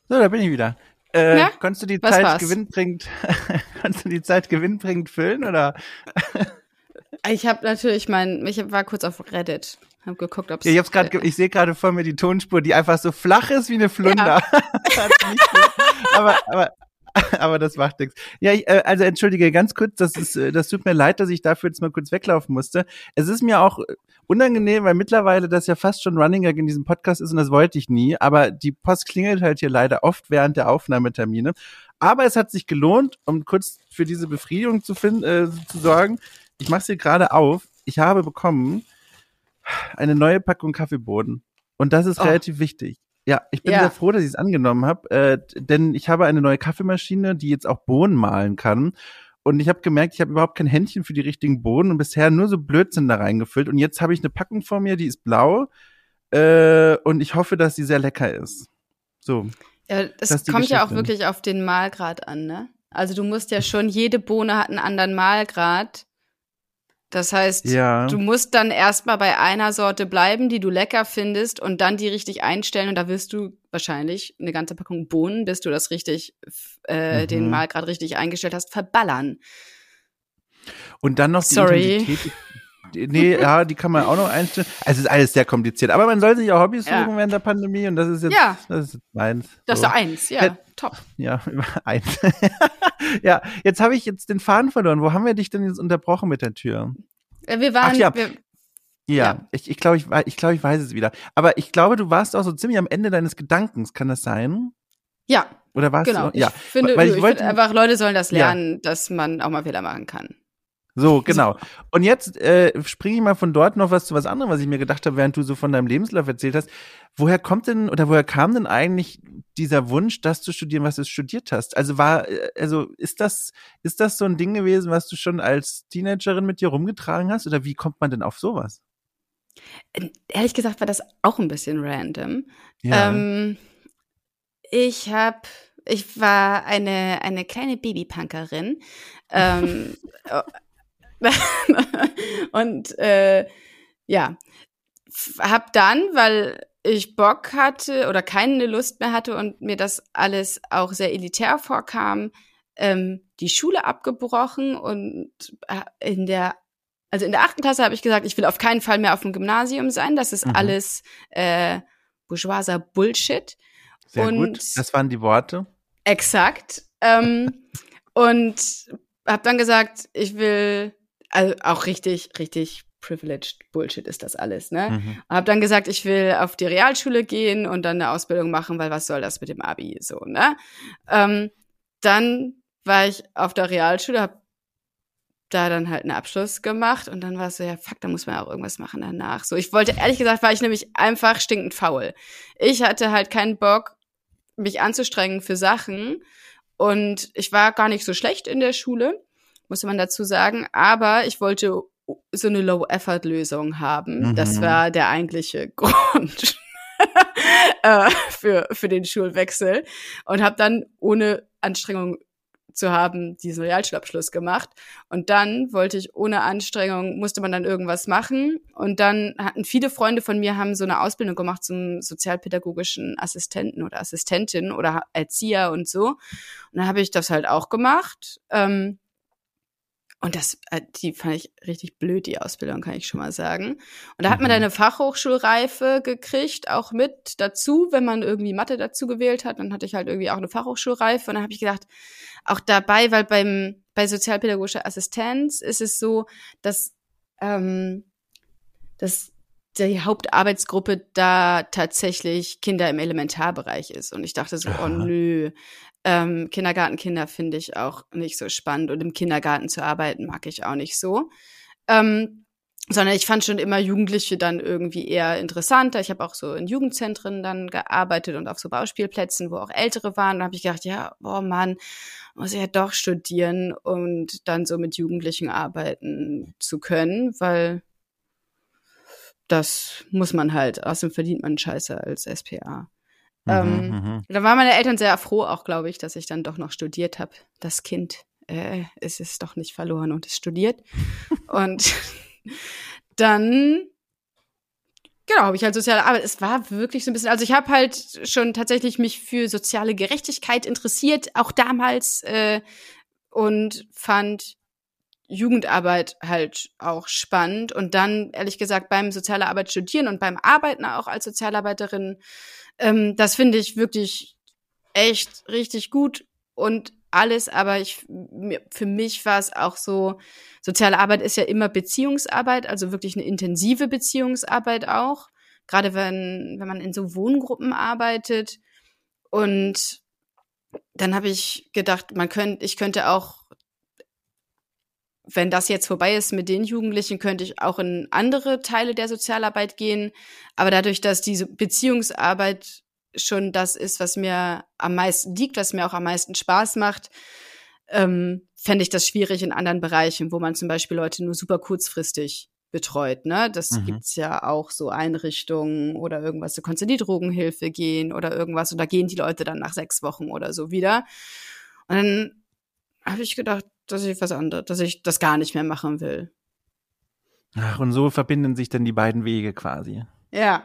S1: So, da bin ich wieder. Äh, ja? Konntest du die Was Zeit war's? gewinnbringend, konntest du die Zeit gewinnbringend füllen oder?
S2: ich habe natürlich mein, ich war kurz auf Reddit, habe geguckt, ob
S1: ja, ich hab's gerade, äh, ich sehe gerade vor mir die Tonspur, die einfach so flach ist wie eine Flunder. Ja. aber, aber aber das macht nichts. Ja, ich, äh, also entschuldige ganz kurz, das ist, äh, das tut mir leid, dass ich dafür jetzt mal kurz weglaufen musste. Es ist mir auch unangenehm, weil mittlerweile das ja fast schon Running Gag in diesem Podcast ist und das wollte ich nie. Aber die Post klingelt halt hier leider oft während der Aufnahmetermine. Aber es hat sich gelohnt, um kurz für diese Befriedigung zu finden, äh, zu sorgen. Ich mache es hier gerade auf. Ich habe bekommen eine neue Packung Kaffeeboden. Und das ist oh. relativ wichtig. Ja, ich bin ja. sehr froh, dass ich es angenommen habe, äh, denn ich habe eine neue Kaffeemaschine, die jetzt auch Bohnen mahlen kann. Und ich habe gemerkt, ich habe überhaupt kein Händchen für die richtigen Bohnen und bisher nur so Blödsinn da reingefüllt. Und jetzt habe ich eine Packung vor mir, die ist blau. Äh, und ich hoffe, dass sie sehr lecker ist. So.
S2: Ja, es kommt ja auch wirklich auf den Mahlgrad an, ne? Also du musst ja schon, jede Bohne hat einen anderen Mahlgrad. Das heißt, ja. du musst dann erstmal bei einer Sorte bleiben, die du lecker findest und dann die richtig einstellen und da wirst du wahrscheinlich eine ganze Packung Bohnen, bis du das richtig, äh, mhm. den Mal gerade richtig eingestellt hast, verballern.
S1: Und dann noch die Sorry. Intensität. Nee, ja, die kann man auch noch einstellen. Also es ist alles sehr kompliziert. Aber man soll sich auch Hobbys suchen ja. während der Pandemie und das ist jetzt,
S2: ja.
S1: das ist jetzt meins.
S2: Das so. ist eins, ja, ja, top.
S1: Ja, eins. ja, jetzt habe ich jetzt den Faden verloren. Wo haben wir dich denn jetzt unterbrochen mit der Tür?
S2: Äh, wir waren, Ach,
S1: ja.
S2: Wir,
S1: ja, ja, ich, ich glaube, ich, ich, glaub, ich weiß es wieder. Aber ich glaube, du warst auch so ziemlich am Ende deines Gedankens. Kann das sein?
S2: Ja.
S1: Oder warst
S2: genau.
S1: du? Ja.
S2: Ich finde, Weil ich, ich wollte, einfach, Leute sollen das lernen, ja. dass man auch mal Fehler machen kann.
S1: So, genau. Und jetzt äh, springe ich mal von dort noch was zu was anderem, was ich mir gedacht habe, während du so von deinem Lebenslauf erzählt hast. Woher kommt denn oder woher kam denn eigentlich dieser Wunsch, das zu studieren, was du studiert hast? Also war, äh, also ist das, ist das so ein Ding gewesen, was du schon als Teenagerin mit dir rumgetragen hast? Oder wie kommt man denn auf sowas?
S2: Ehrlich gesagt war das auch ein bisschen random. Ja. Ähm, ich habe ich war eine, eine kleine Babypunkerin. ähm, und äh, ja, hab dann, weil ich Bock hatte oder keine Lust mehr hatte und mir das alles auch sehr elitär vorkam, ähm, die Schule abgebrochen und äh, in der also in der achten Klasse habe ich gesagt, ich will auf keinen Fall mehr auf dem Gymnasium sein. Das ist mhm. alles äh, bourgeoiser Bullshit.
S1: Sehr und gut. Das waren die Worte.
S2: Exakt. Ähm, und habe dann gesagt, ich will also auch richtig, richtig privileged Bullshit ist das alles, ne? Mhm. Und habe dann gesagt, ich will auf die Realschule gehen und dann eine Ausbildung machen, weil was soll das mit dem Abi so, ne? Ähm, dann war ich auf der Realschule, hab da dann halt einen Abschluss gemacht und dann war es so, ja, fuck, da muss man ja auch irgendwas machen danach. So, ich wollte, ehrlich gesagt, war ich nämlich einfach stinkend faul. Ich hatte halt keinen Bock, mich anzustrengen für Sachen und ich war gar nicht so schlecht in der Schule, muss man dazu sagen, aber ich wollte so eine Low-Effort-Lösung haben. Mhm. Das war der eigentliche Grund äh, für, für den Schulwechsel und habe dann ohne Anstrengung zu haben diesen Realschulabschluss gemacht. Und dann wollte ich ohne Anstrengung, musste man dann irgendwas machen. Und dann hatten viele Freunde von mir, haben so eine Ausbildung gemacht zum sozialpädagogischen Assistenten oder Assistentin oder Erzieher und so. Und dann habe ich das halt auch gemacht. Ähm, und das, äh, die fand ich richtig blöd, die Ausbildung, kann ich schon mal sagen. Und da hat man dann mhm. eine Fachhochschulreife gekriegt, auch mit dazu, wenn man irgendwie Mathe dazu gewählt hat. Dann hatte ich halt irgendwie auch eine Fachhochschulreife. Und dann habe ich gedacht, auch dabei, weil beim bei sozialpädagogischer Assistenz ist es so, dass, ähm, dass die Hauptarbeitsgruppe da tatsächlich Kinder im Elementarbereich ist. Und ich dachte so, oh Aha. oh nö, ähm, Kindergartenkinder finde ich auch nicht so spannend und im Kindergarten zu arbeiten mag ich auch nicht so. Ähm, sondern ich fand schon immer Jugendliche dann irgendwie eher interessanter. Ich habe auch so in Jugendzentren dann gearbeitet und auf so Bauspielplätzen, wo auch Ältere waren. Da habe ich gedacht, ja, boah Mann, muss ich ja doch studieren und dann so mit Jugendlichen arbeiten zu können, weil das muss man halt. Außerdem verdient man Scheiße als SPA. Mhm, ähm, mhm. da waren meine Eltern sehr froh, auch glaube ich, dass ich dann doch noch studiert habe. Das Kind äh, ist es doch nicht verloren und es studiert. und dann Genau, habe ich halt soziale Arbeit. Es war wirklich so ein bisschen, also ich habe halt schon tatsächlich mich für soziale Gerechtigkeit interessiert, auch damals, äh, und fand Jugendarbeit halt auch spannend. Und dann, ehrlich gesagt, beim soziale Arbeit studieren und beim Arbeiten auch als Sozialarbeiterin ähm, das finde ich wirklich echt richtig gut und alles, aber ich, für mich war es auch so, soziale Arbeit ist ja immer Beziehungsarbeit, also wirklich eine intensive Beziehungsarbeit auch. Gerade wenn, wenn man in so Wohngruppen arbeitet. Und dann habe ich gedacht, man könnte, ich könnte auch, wenn das jetzt vorbei ist mit den Jugendlichen, könnte ich auch in andere Teile der Sozialarbeit gehen. Aber dadurch, dass diese Beziehungsarbeit schon das ist, was mir am meisten liegt, was mir auch am meisten Spaß macht, ähm, fände ich das schwierig in anderen Bereichen, wo man zum Beispiel Leute nur super kurzfristig betreut. Ne? Das mhm. gibt's ja auch so Einrichtungen oder irgendwas, du kannst in die Drogenhilfe gehen oder irgendwas und da gehen die Leute dann nach sechs Wochen oder so wieder. Und dann habe ich gedacht, dass ich was anderes, dass ich das gar nicht mehr machen will.
S1: Ach, und so verbinden sich dann die beiden Wege quasi.
S2: Ja,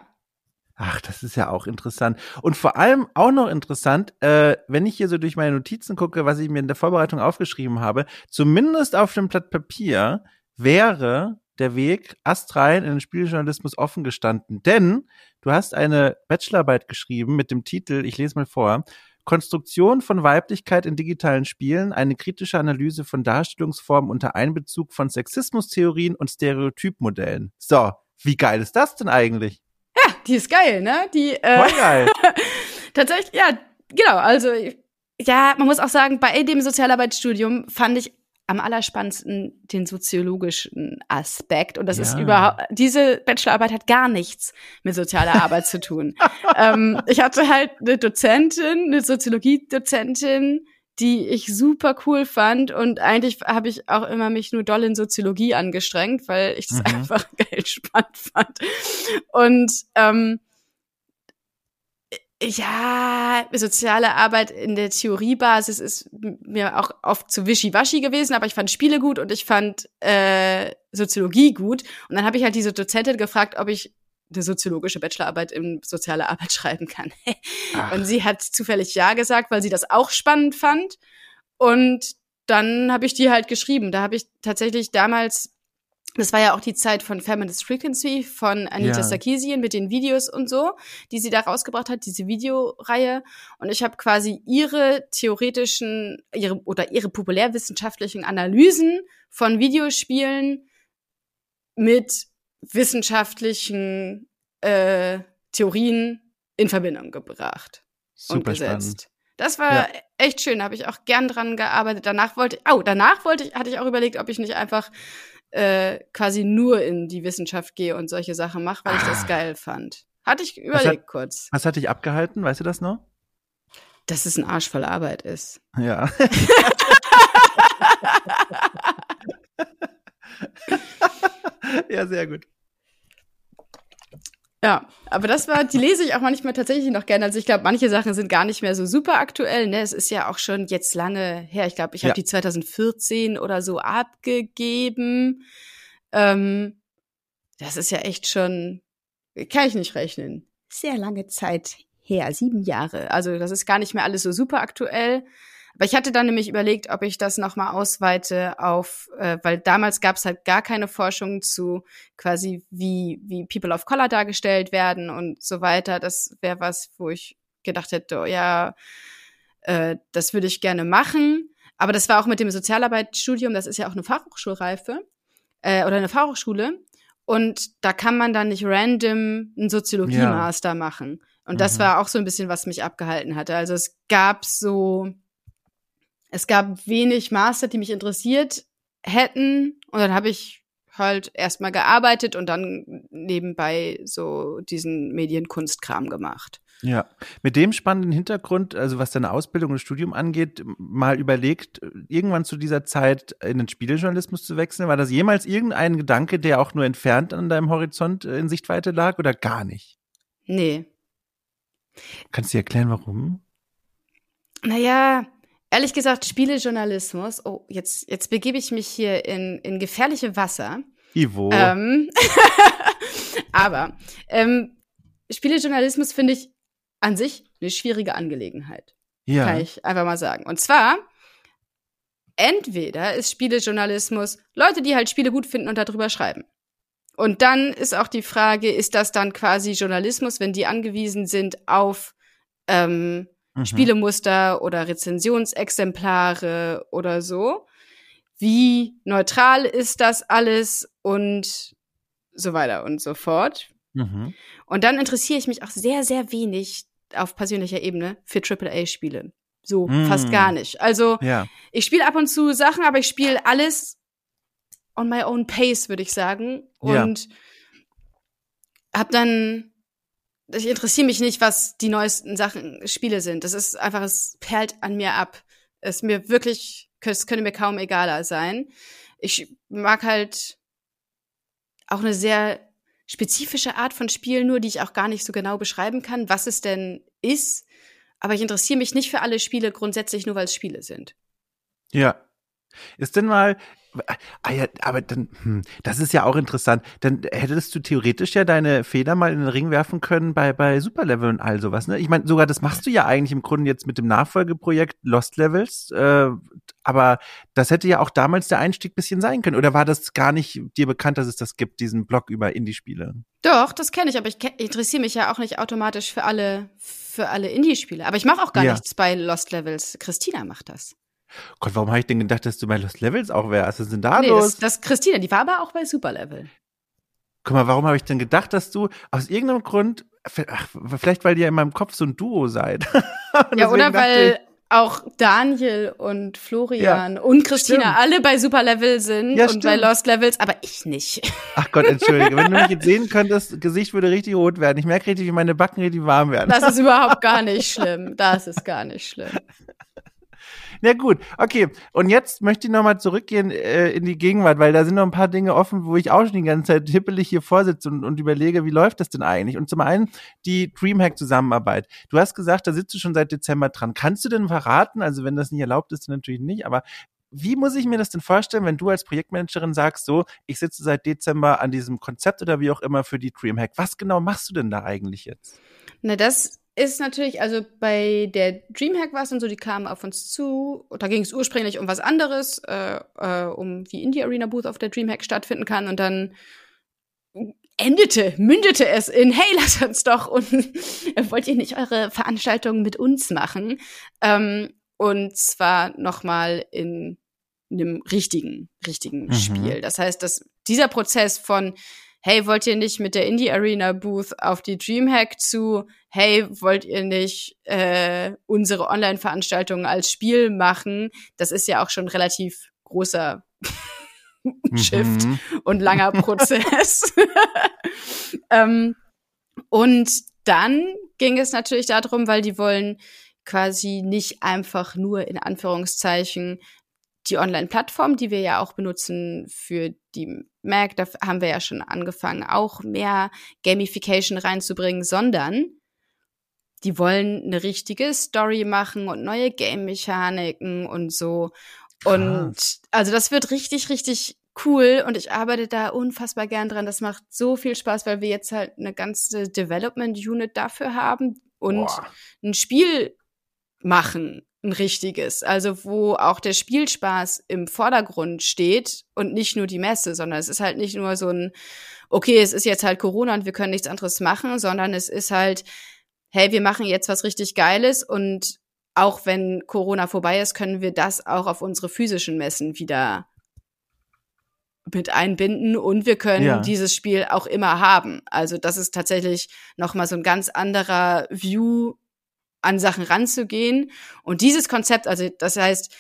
S1: Ach, das ist ja auch interessant. Und vor allem auch noch interessant, äh, wenn ich hier so durch meine Notizen gucke, was ich mir in der Vorbereitung aufgeschrieben habe, zumindest auf dem Blatt Papier wäre der Weg astrein in den Spieljournalismus offen gestanden. Denn du hast eine Bachelorarbeit geschrieben mit dem Titel, ich lese mal vor, Konstruktion von Weiblichkeit in digitalen Spielen, eine kritische Analyse von Darstellungsformen unter Einbezug von Sexismustheorien und Stereotypmodellen. So, wie geil ist das denn eigentlich?
S2: Ja, die ist geil, ne? Die, äh,
S1: Voll geil.
S2: tatsächlich, ja, genau. Also, ja, man muss auch sagen, bei dem Sozialarbeitsstudium fand ich am allerspannendsten den soziologischen Aspekt. Und das ja. ist überhaupt, diese Bachelorarbeit hat gar nichts mit sozialer Arbeit zu tun. ähm, ich hatte halt eine Dozentin, eine Soziologiedozentin, die ich super cool fand und eigentlich habe ich auch immer mich nur doll in Soziologie angestrengt, weil ich das mhm. einfach geil spannend fand. Und ähm, ja, soziale Arbeit in der Theoriebasis ist mir auch oft zu wischiwaschi gewesen, aber ich fand Spiele gut und ich fand äh, Soziologie gut. Und dann habe ich halt diese Dozentin gefragt, ob ich eine soziologische Bachelorarbeit in soziale Arbeit schreiben kann. und sie hat zufällig ja gesagt, weil sie das auch spannend fand. Und dann habe ich die halt geschrieben. Da habe ich tatsächlich damals, das war ja auch die Zeit von Feminist Frequency von Anita ja. Sarkeesian mit den Videos und so, die sie da rausgebracht hat, diese Videoreihe. Und ich habe quasi ihre theoretischen ihre, oder ihre populärwissenschaftlichen Analysen von Videospielen mit wissenschaftlichen äh, Theorien in Verbindung gebracht
S1: Super und gesetzt. Spannend.
S2: Das war ja. echt schön, habe ich auch gern dran gearbeitet. Danach wollte ich, oh, danach wollte ich, hatte ich auch überlegt, ob ich nicht einfach äh, quasi nur in die Wissenschaft gehe und solche Sachen mache, weil ich das ah. geil fand. Hatte ich überlegt
S1: hat,
S2: kurz.
S1: Was hat dich abgehalten? Weißt du das noch?
S2: Dass es ein Arsch voll Arbeit ist.
S1: Ja. ja, sehr gut.
S2: Ja, aber das war, die lese ich auch manchmal tatsächlich noch gerne. Also ich glaube, manche Sachen sind gar nicht mehr so super aktuell. Ne? Es ist ja auch schon jetzt lange her. Ich glaube, ich habe die 2014 oder so abgegeben. Ähm, das ist ja echt schon, kann ich nicht rechnen. Sehr lange Zeit her, sieben Jahre. Also das ist gar nicht mehr alles so super aktuell. Aber ich hatte dann nämlich überlegt, ob ich das nochmal ausweite auf, äh, weil damals gab es halt gar keine Forschung zu quasi, wie, wie People of Color dargestellt werden und so weiter. Das wäre was, wo ich gedacht hätte, oh, ja, äh, das würde ich gerne machen. Aber das war auch mit dem Sozialarbeitsstudium, das ist ja auch eine Fachhochschulreife äh, oder eine Fachhochschule. Und da kann man dann nicht random einen Soziologie-Master ja. machen. Und mhm. das war auch so ein bisschen, was mich abgehalten hatte. Also es gab so es gab wenig Master, die mich interessiert hätten. Und dann habe ich halt erstmal gearbeitet und dann nebenbei so diesen Medienkunstkram gemacht.
S1: Ja, mit dem spannenden Hintergrund, also was deine Ausbildung und Studium angeht, mal überlegt, irgendwann zu dieser Zeit in den Spielejournalismus zu wechseln. War das jemals irgendein Gedanke, der auch nur entfernt an deinem Horizont in Sichtweite lag oder gar nicht?
S2: Nee.
S1: Kannst du dir erklären, warum?
S2: Naja, Ehrlich gesagt, Spielejournalismus, oh, jetzt, jetzt begebe ich mich hier in, in gefährliche Wasser.
S1: Ivo.
S2: Ähm, aber ähm, Spielejournalismus finde ich an sich eine schwierige Angelegenheit. Ja. Kann ich einfach mal sagen. Und zwar, entweder ist Spielejournalismus Leute, die halt Spiele gut finden und darüber schreiben. Und dann ist auch die Frage, ist das dann quasi Journalismus, wenn die angewiesen sind auf ähm, mhm. Spielemuster oder Rezensionsexemplare oder so. Wie neutral ist das alles und so weiter und so fort. Mhm. Und dann interessiere ich mich auch sehr, sehr wenig auf persönlicher Ebene für AAA-Spiele. So, mm. fast gar nicht. Also, ja. ich spiele ab und zu Sachen, aber ich spiele alles on my own pace, würde ich sagen. Und ja. hab dann ich interessiere mich nicht, was die neuesten Sachen, Spiele sind. Das ist einfach, es perlt an mir ab. Es mir wirklich, es könnte mir kaum egaler sein. Ich mag halt auch eine sehr spezifische Art von Spiel, nur die ich auch gar nicht so genau beschreiben kann, was es denn ist. Aber ich interessiere mich nicht für alle Spiele grundsätzlich, nur weil es Spiele sind.
S1: Ja. Ist denn mal, Ah ja, aber dann, hm, das ist ja auch interessant. Dann hättest du theoretisch ja deine Feder mal in den Ring werfen können bei, bei Superlevel und all sowas. Ne? Ich meine, sogar das machst du ja eigentlich im Grunde jetzt mit dem Nachfolgeprojekt Lost Levels. Äh, aber das hätte ja auch damals der Einstieg bisschen sein können. Oder war das gar nicht dir bekannt, dass es das gibt, diesen Blog über Indie-Spiele?
S2: Doch, das kenne ich, aber ich interessiere mich ja auch nicht automatisch für alle, für alle Indie-Spiele. Aber ich mache auch gar ja. nichts bei Lost Levels. Christina macht das.
S1: Gott, warum habe ich denn gedacht, dass du bei Lost Levels auch wärst? Was ist denn da
S2: nee,
S1: los?
S2: Das, das Christina, die war aber auch bei Super Level.
S1: Guck mal, warum habe ich denn gedacht, dass du aus irgendeinem Grund, ach, vielleicht weil ihr in meinem Kopf so ein Duo seid.
S2: ja, oder weil auch Daniel und Florian ja, und Christina stimmt. alle bei Super Level sind ja, und stimmt. bei Lost Levels, aber ich nicht.
S1: Ach Gott, entschuldige. Wenn du mich jetzt sehen könntest, Gesicht würde richtig rot werden. Ich merke richtig, wie meine Backen richtig warm werden.
S2: Das ist überhaupt gar nicht schlimm. Das ist gar nicht schlimm.
S1: Na gut, okay. Und jetzt möchte ich nochmal zurückgehen äh, in die Gegenwart, weil da sind noch ein paar Dinge offen, wo ich auch schon die ganze Zeit hippelig hier vorsitze und, und überlege, wie läuft das denn eigentlich? Und zum einen die Dreamhack-Zusammenarbeit. Du hast gesagt, da sitzt du schon seit Dezember dran. Kannst du denn verraten, also wenn das nicht erlaubt ist, natürlich nicht, aber wie muss ich mir das denn vorstellen, wenn du als Projektmanagerin sagst, so, ich sitze seit Dezember an diesem Konzept oder wie auch immer für die Dreamhack. Was genau machst du denn da eigentlich jetzt?
S2: Na, das ist natürlich, also bei der Dreamhack war es dann so, die kamen auf uns zu. Da ging es ursprünglich um was anderes, äh, äh, um wie Indie Arena Booth auf der Dreamhack stattfinden kann. Und dann endete, mündete es in, hey, lasst uns doch und wollt ihr nicht eure Veranstaltung mit uns machen? Ähm, und zwar nochmal in einem richtigen, richtigen mhm. Spiel. Das heißt, dass dieser Prozess von hey, wollt ihr nicht mit der Indie Arena Booth auf die Dreamhack zu, hey, wollt ihr nicht äh, unsere Online-Veranstaltungen als Spiel machen? Das ist ja auch schon relativ großer Shift mhm. und langer Prozess. ähm, und dann ging es natürlich darum, weil die wollen quasi nicht einfach nur in Anführungszeichen die Online-Plattform, die wir ja auch benutzen für die Mac, da haben wir ja schon angefangen, auch mehr Gamification reinzubringen, sondern die wollen eine richtige Story machen und neue Game-Mechaniken und so. Und also das wird richtig, richtig cool und ich arbeite da unfassbar gern dran. Das macht so viel Spaß, weil wir jetzt halt eine ganze Development Unit dafür haben und Boah. ein Spiel machen, ein richtiges. Also wo auch der Spielspaß im Vordergrund steht und nicht nur die Messe, sondern es ist halt nicht nur so ein, okay, es ist jetzt halt Corona und wir können nichts anderes machen, sondern es ist halt, hey, wir machen jetzt was richtig Geiles und auch wenn Corona vorbei ist, können wir das auch auf unsere physischen Messen wieder mit einbinden und wir können ja. dieses Spiel auch immer haben. Also das ist tatsächlich noch mal so ein ganz anderer View an Sachen ranzugehen und dieses Konzept, also das heißt,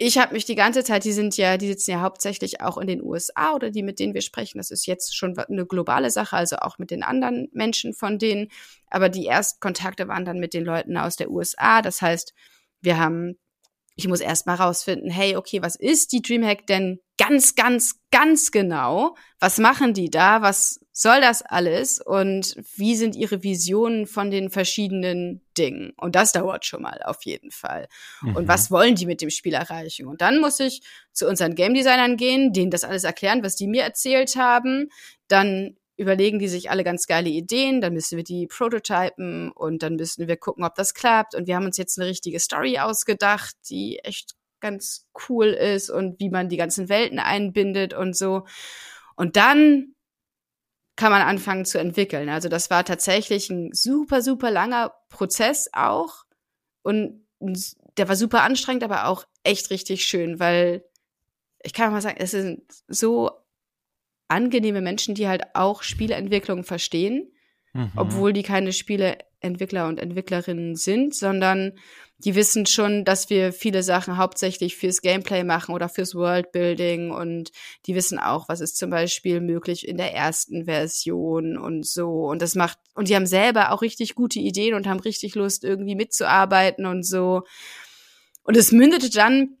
S2: ich habe mich die ganze Zeit, die sind ja, die sitzen ja hauptsächlich auch in den USA oder die, mit denen wir sprechen. Das ist jetzt schon eine globale Sache, also auch mit den anderen Menschen von denen. Aber die Erstkontakte waren dann mit den Leuten aus der USA. Das heißt, wir haben, ich muss erst mal rausfinden, hey, okay, was ist die Dreamhack denn ganz, ganz, ganz genau? Was machen die da? Was soll das alles und wie sind ihre Visionen von den verschiedenen Dingen? Und das dauert schon mal auf jeden Fall. Mhm. Und was wollen die mit dem Spiel erreichen? Und dann muss ich zu unseren Game Designern gehen, denen das alles erklären, was die mir erzählt haben. Dann überlegen die sich alle ganz geile Ideen, dann müssen wir die prototypen und dann müssen wir gucken, ob das klappt. Und wir haben uns jetzt eine richtige Story ausgedacht, die echt ganz cool ist und wie man die ganzen Welten einbindet und so. Und dann kann man anfangen zu entwickeln. Also das war tatsächlich ein super, super langer Prozess auch. Und der war super anstrengend, aber auch echt richtig schön, weil ich kann mal sagen, es sind so angenehme Menschen, die halt auch Spieleentwicklung verstehen, mhm. obwohl die keine Spieleentwickler und Entwicklerinnen sind, sondern die wissen schon, dass wir viele Sachen hauptsächlich fürs Gameplay machen oder fürs Worldbuilding und die wissen auch, was ist zum Beispiel möglich in der ersten Version und so. Und das macht, und die haben selber auch richtig gute Ideen und haben richtig Lust, irgendwie mitzuarbeiten und so. Und es mündete dann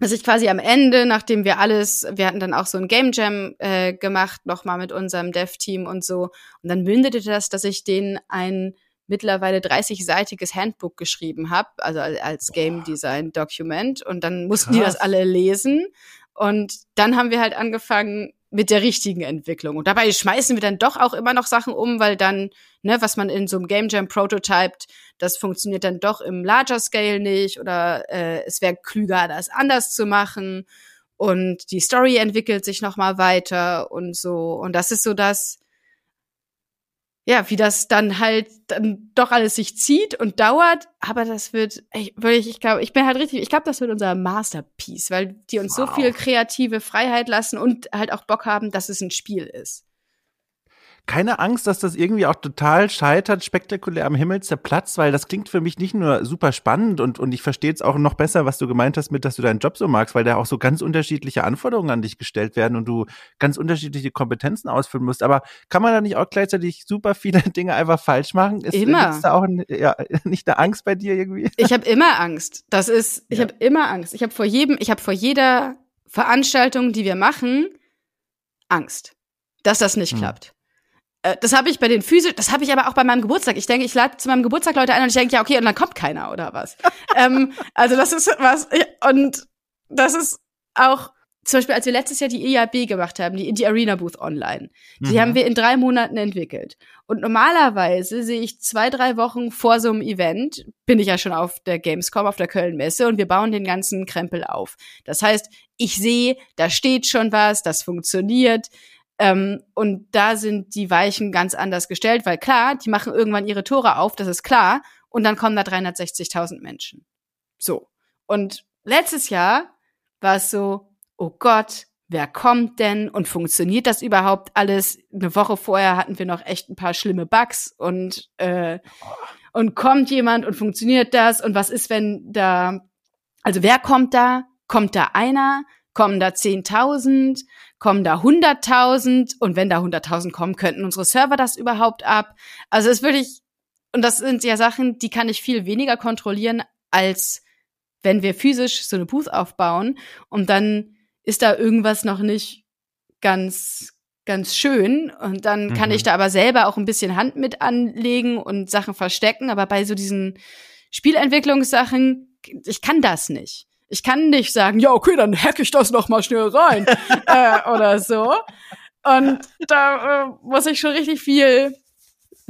S2: dass ich quasi am Ende, nachdem wir alles, wir hatten dann auch so ein Game Jam äh, gemacht, nochmal mit unserem Dev-Team und so, und dann mündete das, dass ich denen ein mittlerweile 30-seitiges Handbook geschrieben habe, also als Game Design Document. Und dann mussten Krass. die das alle lesen. Und dann haben wir halt angefangen mit der richtigen Entwicklung. Und dabei schmeißen wir dann doch auch immer noch Sachen um, weil dann, ne, was man in so einem Game Jam prototypt, das funktioniert dann doch im Larger Scale nicht oder äh, es wäre klüger, das anders zu machen. Und die Story entwickelt sich noch mal weiter und so. Und das ist so das, ja, wie das dann halt dann doch alles sich zieht und dauert, aber das wird, ich, ich glaube, ich bin halt richtig, ich glaube, das wird unser Masterpiece, weil die uns wow. so viel kreative Freiheit lassen und halt auch Bock haben, dass es ein Spiel ist
S1: keine Angst, dass das irgendwie auch total scheitert, spektakulär am Himmel zerplatzt, weil das klingt für mich nicht nur super spannend und, und ich verstehe jetzt auch noch besser, was du gemeint hast mit, dass du deinen Job so magst, weil da auch so ganz unterschiedliche Anforderungen an dich gestellt werden und du ganz unterschiedliche Kompetenzen ausfüllen musst. Aber kann man da nicht auch gleichzeitig super viele Dinge einfach falsch machen?
S2: Ist, immer.
S1: Ist da auch ja, nicht eine Angst bei dir irgendwie?
S2: Ich habe immer Angst. Das ist, ich ja. habe immer Angst. Ich habe vor jedem, ich habe vor jeder Veranstaltung, die wir machen, Angst, dass das nicht hm. klappt. Äh, das habe ich bei den physisch, das habe ich aber auch bei meinem Geburtstag. Ich denke, ich lade zu meinem Geburtstag Leute ein und ich denke, ja, okay, und dann kommt keiner oder was. ähm, also das ist was, und das ist auch, zum Beispiel, als wir letztes Jahr die EAB gemacht haben, die Indie Arena Booth online, die mhm. haben wir in drei Monaten entwickelt. Und normalerweise sehe ich zwei, drei Wochen vor so einem Event, bin ich ja schon auf der Gamescom, auf der Köln-Messe und wir bauen den ganzen Krempel auf. Das heißt, ich sehe, da steht schon was, das funktioniert. Ähm, und da sind die Weichen ganz anders gestellt, weil klar, die machen irgendwann ihre Tore auf, das ist klar, und dann kommen da 360.000 Menschen. So. Und letztes Jahr war es so, oh Gott, wer kommt denn und funktioniert das überhaupt alles? Eine Woche vorher hatten wir noch echt ein paar schlimme Bugs und äh, und kommt jemand und funktioniert das und was ist, wenn da also wer kommt da? Kommt da einer? Kommen da 10.000? Kommen da 100.000? Und wenn da 100.000 kommen, könnten unsere Server das überhaupt ab? Also es ist wirklich, und das sind ja Sachen, die kann ich viel weniger kontrollieren, als wenn wir physisch so eine Booth aufbauen und dann ist da irgendwas noch nicht ganz ganz schön und dann kann mhm. ich da aber selber auch ein bisschen Hand mit anlegen und Sachen verstecken, aber bei so diesen Spielentwicklungssachen, ich kann das nicht. Ich kann nicht sagen, ja, okay, dann hack ich das noch mal schnell rein äh, oder so. Und da äh, muss ich schon richtig viel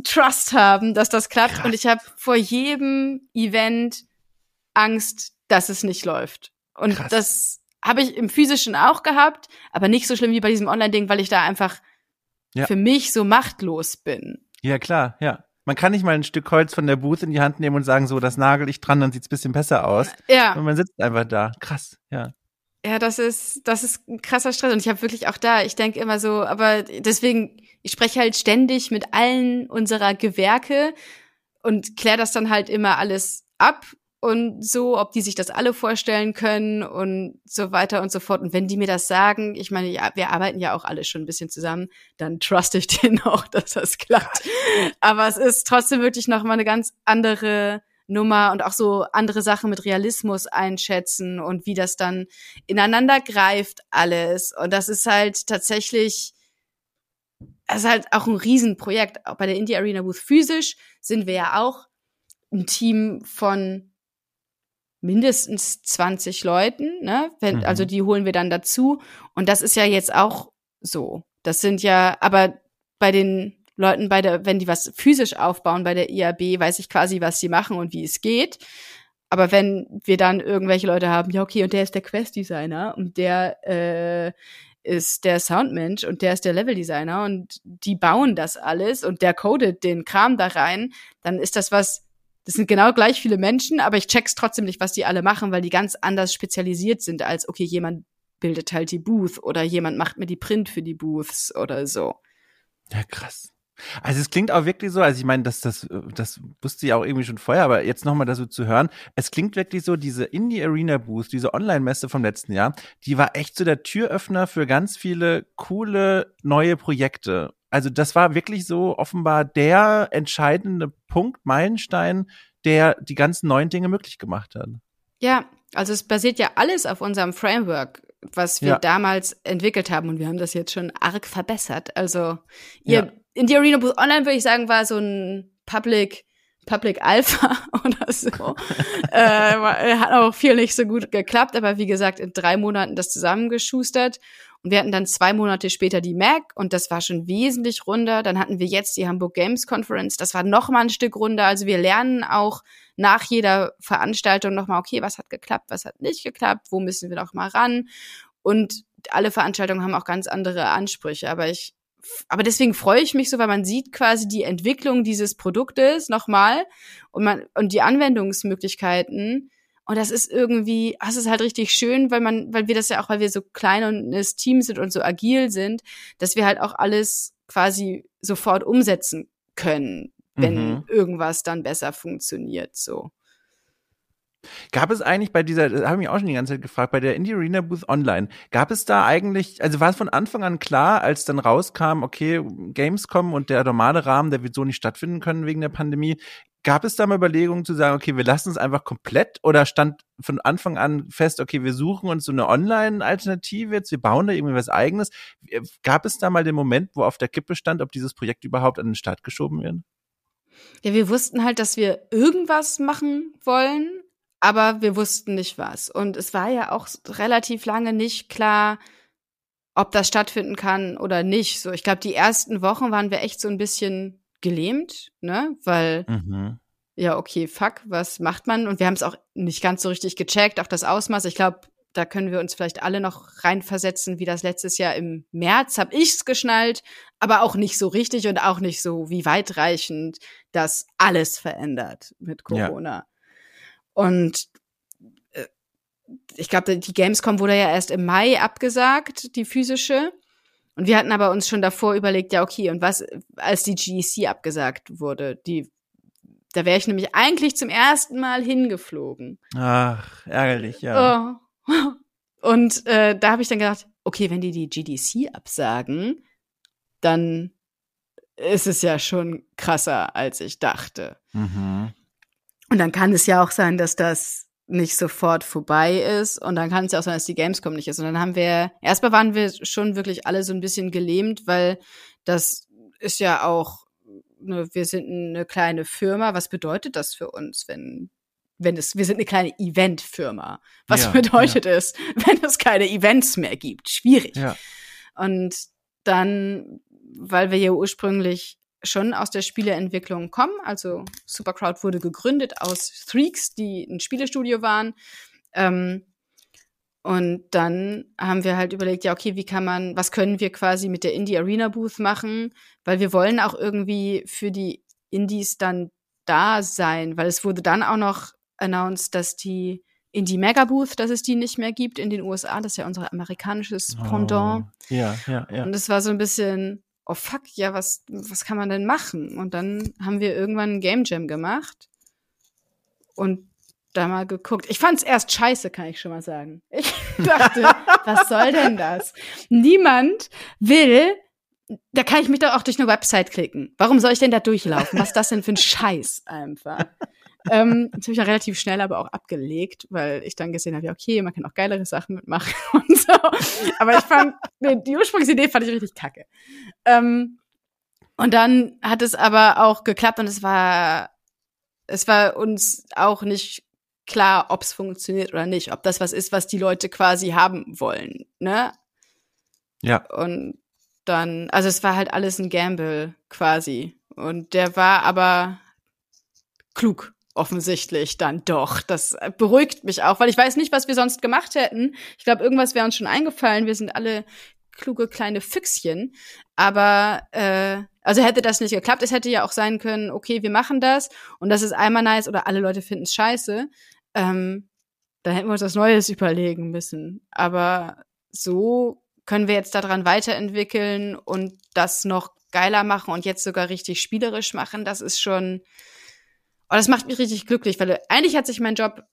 S2: Trust haben, dass das klappt. Krass. Und ich habe vor jedem Event Angst, dass es nicht läuft. Und Krass. das habe ich im physischen auch gehabt, aber nicht so schlimm wie bei diesem Online-Ding, weil ich da einfach ja. für mich so machtlos bin.
S1: Ja, klar, ja. Man kann nicht mal ein Stück Holz von der Booth in die Hand nehmen und sagen, so, das nagel ich dran, dann sieht's bisschen besser aus. Ja. Und man sitzt einfach da. Krass, ja.
S2: Ja, das ist, das ist ein krasser Stress. Und ich habe wirklich auch da, ich denke immer so, aber deswegen, ich spreche halt ständig mit allen unserer Gewerke und kläre das dann halt immer alles ab und so, ob die sich das alle vorstellen können und so weiter und so fort. Und wenn die mir das sagen, ich meine, ja, wir arbeiten ja auch alle schon ein bisschen zusammen, dann truste ich denen auch, dass das klappt. Aber es ist trotzdem wirklich nochmal eine ganz andere Nummer und auch so andere Sachen mit Realismus einschätzen und wie das dann ineinander greift alles. Und das ist halt tatsächlich, es ist halt auch ein Riesenprojekt. Auch bei der Indie Arena Booth physisch sind wir ja auch ein Team von mindestens 20 Leuten, ne? Wenn, mhm. Also die holen wir dann dazu. Und das ist ja jetzt auch so. Das sind ja, aber bei den Leuten bei der, wenn die was physisch aufbauen bei der IAB, weiß ich quasi, was sie machen und wie es geht. Aber wenn wir dann irgendwelche Leute haben, ja, okay, und der ist der Quest-Designer und der äh, ist der Soundmensch und der ist der Level-Designer und die bauen das alles und der codet den Kram da rein, dann ist das was, das sind genau gleich viele Menschen, aber ich check's trotzdem nicht, was die alle machen, weil die ganz anders spezialisiert sind als, okay, jemand bildet halt die Booth oder jemand macht mir die Print für die Booths oder so.
S1: Ja, krass. Also es klingt auch wirklich so, also ich meine, das, das, das wusste ich auch irgendwie schon vorher, aber jetzt nochmal so zu hören, es klingt wirklich so, diese Indie Arena Booth, diese Online-Messe vom letzten Jahr, die war echt so der Türöffner für ganz viele coole neue Projekte also das war wirklich so offenbar der entscheidende Punkt, Meilenstein, der die ganzen neuen Dinge möglich gemacht hat.
S2: Ja, also es basiert ja alles auf unserem Framework, was wir ja. damals entwickelt haben und wir haben das jetzt schon arg verbessert. Also ihr ja. In die Arena Booth Online würde ich sagen war so ein Public Public Alpha oder so. äh, hat auch viel nicht so gut geklappt, aber wie gesagt, in drei Monaten das zusammengeschustert. Und wir hatten dann zwei Monate später die Mac und das war schon wesentlich runder. Dann hatten wir jetzt die Hamburg Games Conference, das war noch mal ein Stück runder. Also wir lernen auch nach jeder Veranstaltung noch mal, okay, was hat geklappt, was hat nicht geklappt, wo müssen wir noch mal ran? Und alle Veranstaltungen haben auch ganz andere Ansprüche. Aber ich aber deswegen freue ich mich so, weil man sieht quasi die Entwicklung dieses Produktes nochmal und man, und die Anwendungsmöglichkeiten. Und das ist irgendwie, das ist halt richtig schön, weil man, weil wir das ja auch, weil wir so klein und ein Team sind und so agil sind, dass wir halt auch alles quasi sofort umsetzen können, wenn mhm. irgendwas dann besser funktioniert, so.
S1: Gab es eigentlich bei dieser, das habe ich mich auch schon die ganze Zeit gefragt, bei der Indie Arena Booth Online, gab es da eigentlich, also war es von Anfang an klar, als dann rauskam, okay, Gamescom und der normale Rahmen, der wird so nicht stattfinden können wegen der Pandemie, gab es da mal Überlegungen zu sagen, okay, wir lassen es einfach komplett oder stand von Anfang an fest, okay, wir suchen uns so eine Online-Alternative jetzt, wir bauen da irgendwie was eigenes. Gab es da mal den Moment, wo auf der Kippe stand, ob dieses Projekt überhaupt an den Start geschoben wird?
S2: Ja, wir wussten halt, dass wir irgendwas machen wollen aber wir wussten nicht was. Und es war ja auch relativ lange nicht klar, ob das stattfinden kann oder nicht. So, ich glaube, die ersten Wochen waren wir echt so ein bisschen gelähmt, ne? Weil mhm. ja, okay, fuck, was macht man? Und wir haben es auch nicht ganz so richtig gecheckt, auch das Ausmaß. Ich glaube, da können wir uns vielleicht alle noch reinversetzen, wie das letztes Jahr im März habe ich's geschnallt, aber auch nicht so richtig und auch nicht so wie weitreichend das alles verändert mit Corona. Ja. Und äh, ich glaube, die Gamescom wurde ja erst im Mai abgesagt, die physische. Und wir hatten aber uns schon davor überlegt, ja, okay, und was, als die GEC abgesagt wurde, die, da wäre ich nämlich eigentlich zum ersten Mal hingeflogen.
S1: Ach, ärgerlich, ja.
S2: Oh. Und äh, da habe ich dann gedacht, okay, wenn die die GDC absagen, dann ist es ja schon krasser, als ich dachte.
S1: Mhm.
S2: Und dann kann es ja auch sein, dass das nicht sofort vorbei ist und dann kann es ja auch sein, dass die Gamescom nicht ist. Und dann haben wir, erstmal waren wir schon wirklich alle so ein bisschen gelähmt, weil das ist ja auch, ne, wir sind eine kleine Firma. Was bedeutet das für uns, wenn, wenn es, wir sind eine kleine Eventfirma. Was ja, bedeutet ja. es, wenn es keine Events mehr gibt? Schwierig.
S1: Ja.
S2: Und dann, weil wir ja ursprünglich schon aus der Spieleentwicklung kommen. Also Supercrowd wurde gegründet aus Threaks, die ein Spielestudio waren. Ähm, und dann haben wir halt überlegt, ja, okay, wie kann man, was können wir quasi mit der Indie Arena Booth machen? Weil wir wollen auch irgendwie für die Indies dann da sein, weil es wurde dann auch noch announced, dass die Indie Mega Booth, dass es die nicht mehr gibt in den USA. Das ist ja unser amerikanisches Pendant.
S1: Oh, ja, ja, ja.
S2: Und es war so ein bisschen, oh fuck, ja, was, was kann man denn machen? Und dann haben wir irgendwann ein Game Jam gemacht und da mal geguckt. Ich fand's erst scheiße, kann ich schon mal sagen. Ich dachte, was soll denn das? Niemand will, da kann ich mich doch auch durch eine Website klicken. Warum soll ich denn da durchlaufen? Was ist das denn für ein Scheiß einfach? Ähm, das habe ich ja relativ schnell aber auch abgelegt, weil ich dann gesehen habe, ja, okay, man kann auch geilere Sachen mitmachen und so. Aber ich fand, die Ursprungsidee fand ich richtig kacke. Ähm, und dann hat es aber auch geklappt und es war, es war uns auch nicht klar, ob es funktioniert oder nicht, ob das was ist, was die Leute quasi haben wollen, ne?
S1: Ja.
S2: Und dann, also es war halt alles ein Gamble quasi. Und der war aber klug offensichtlich dann doch. Das beruhigt mich auch, weil ich weiß nicht, was wir sonst gemacht hätten. Ich glaube, irgendwas wäre uns schon eingefallen. Wir sind alle kluge kleine Füchschen. Aber äh, also hätte das nicht geklappt, es hätte ja auch sein können, okay, wir machen das und das ist einmal nice oder alle Leute finden es scheiße. Ähm, dann hätten wir uns was Neues überlegen müssen. Aber so können wir jetzt daran weiterentwickeln und das noch geiler machen und jetzt sogar richtig spielerisch machen. Das ist schon, und das macht mich richtig glücklich, weil eigentlich hat sich mein Job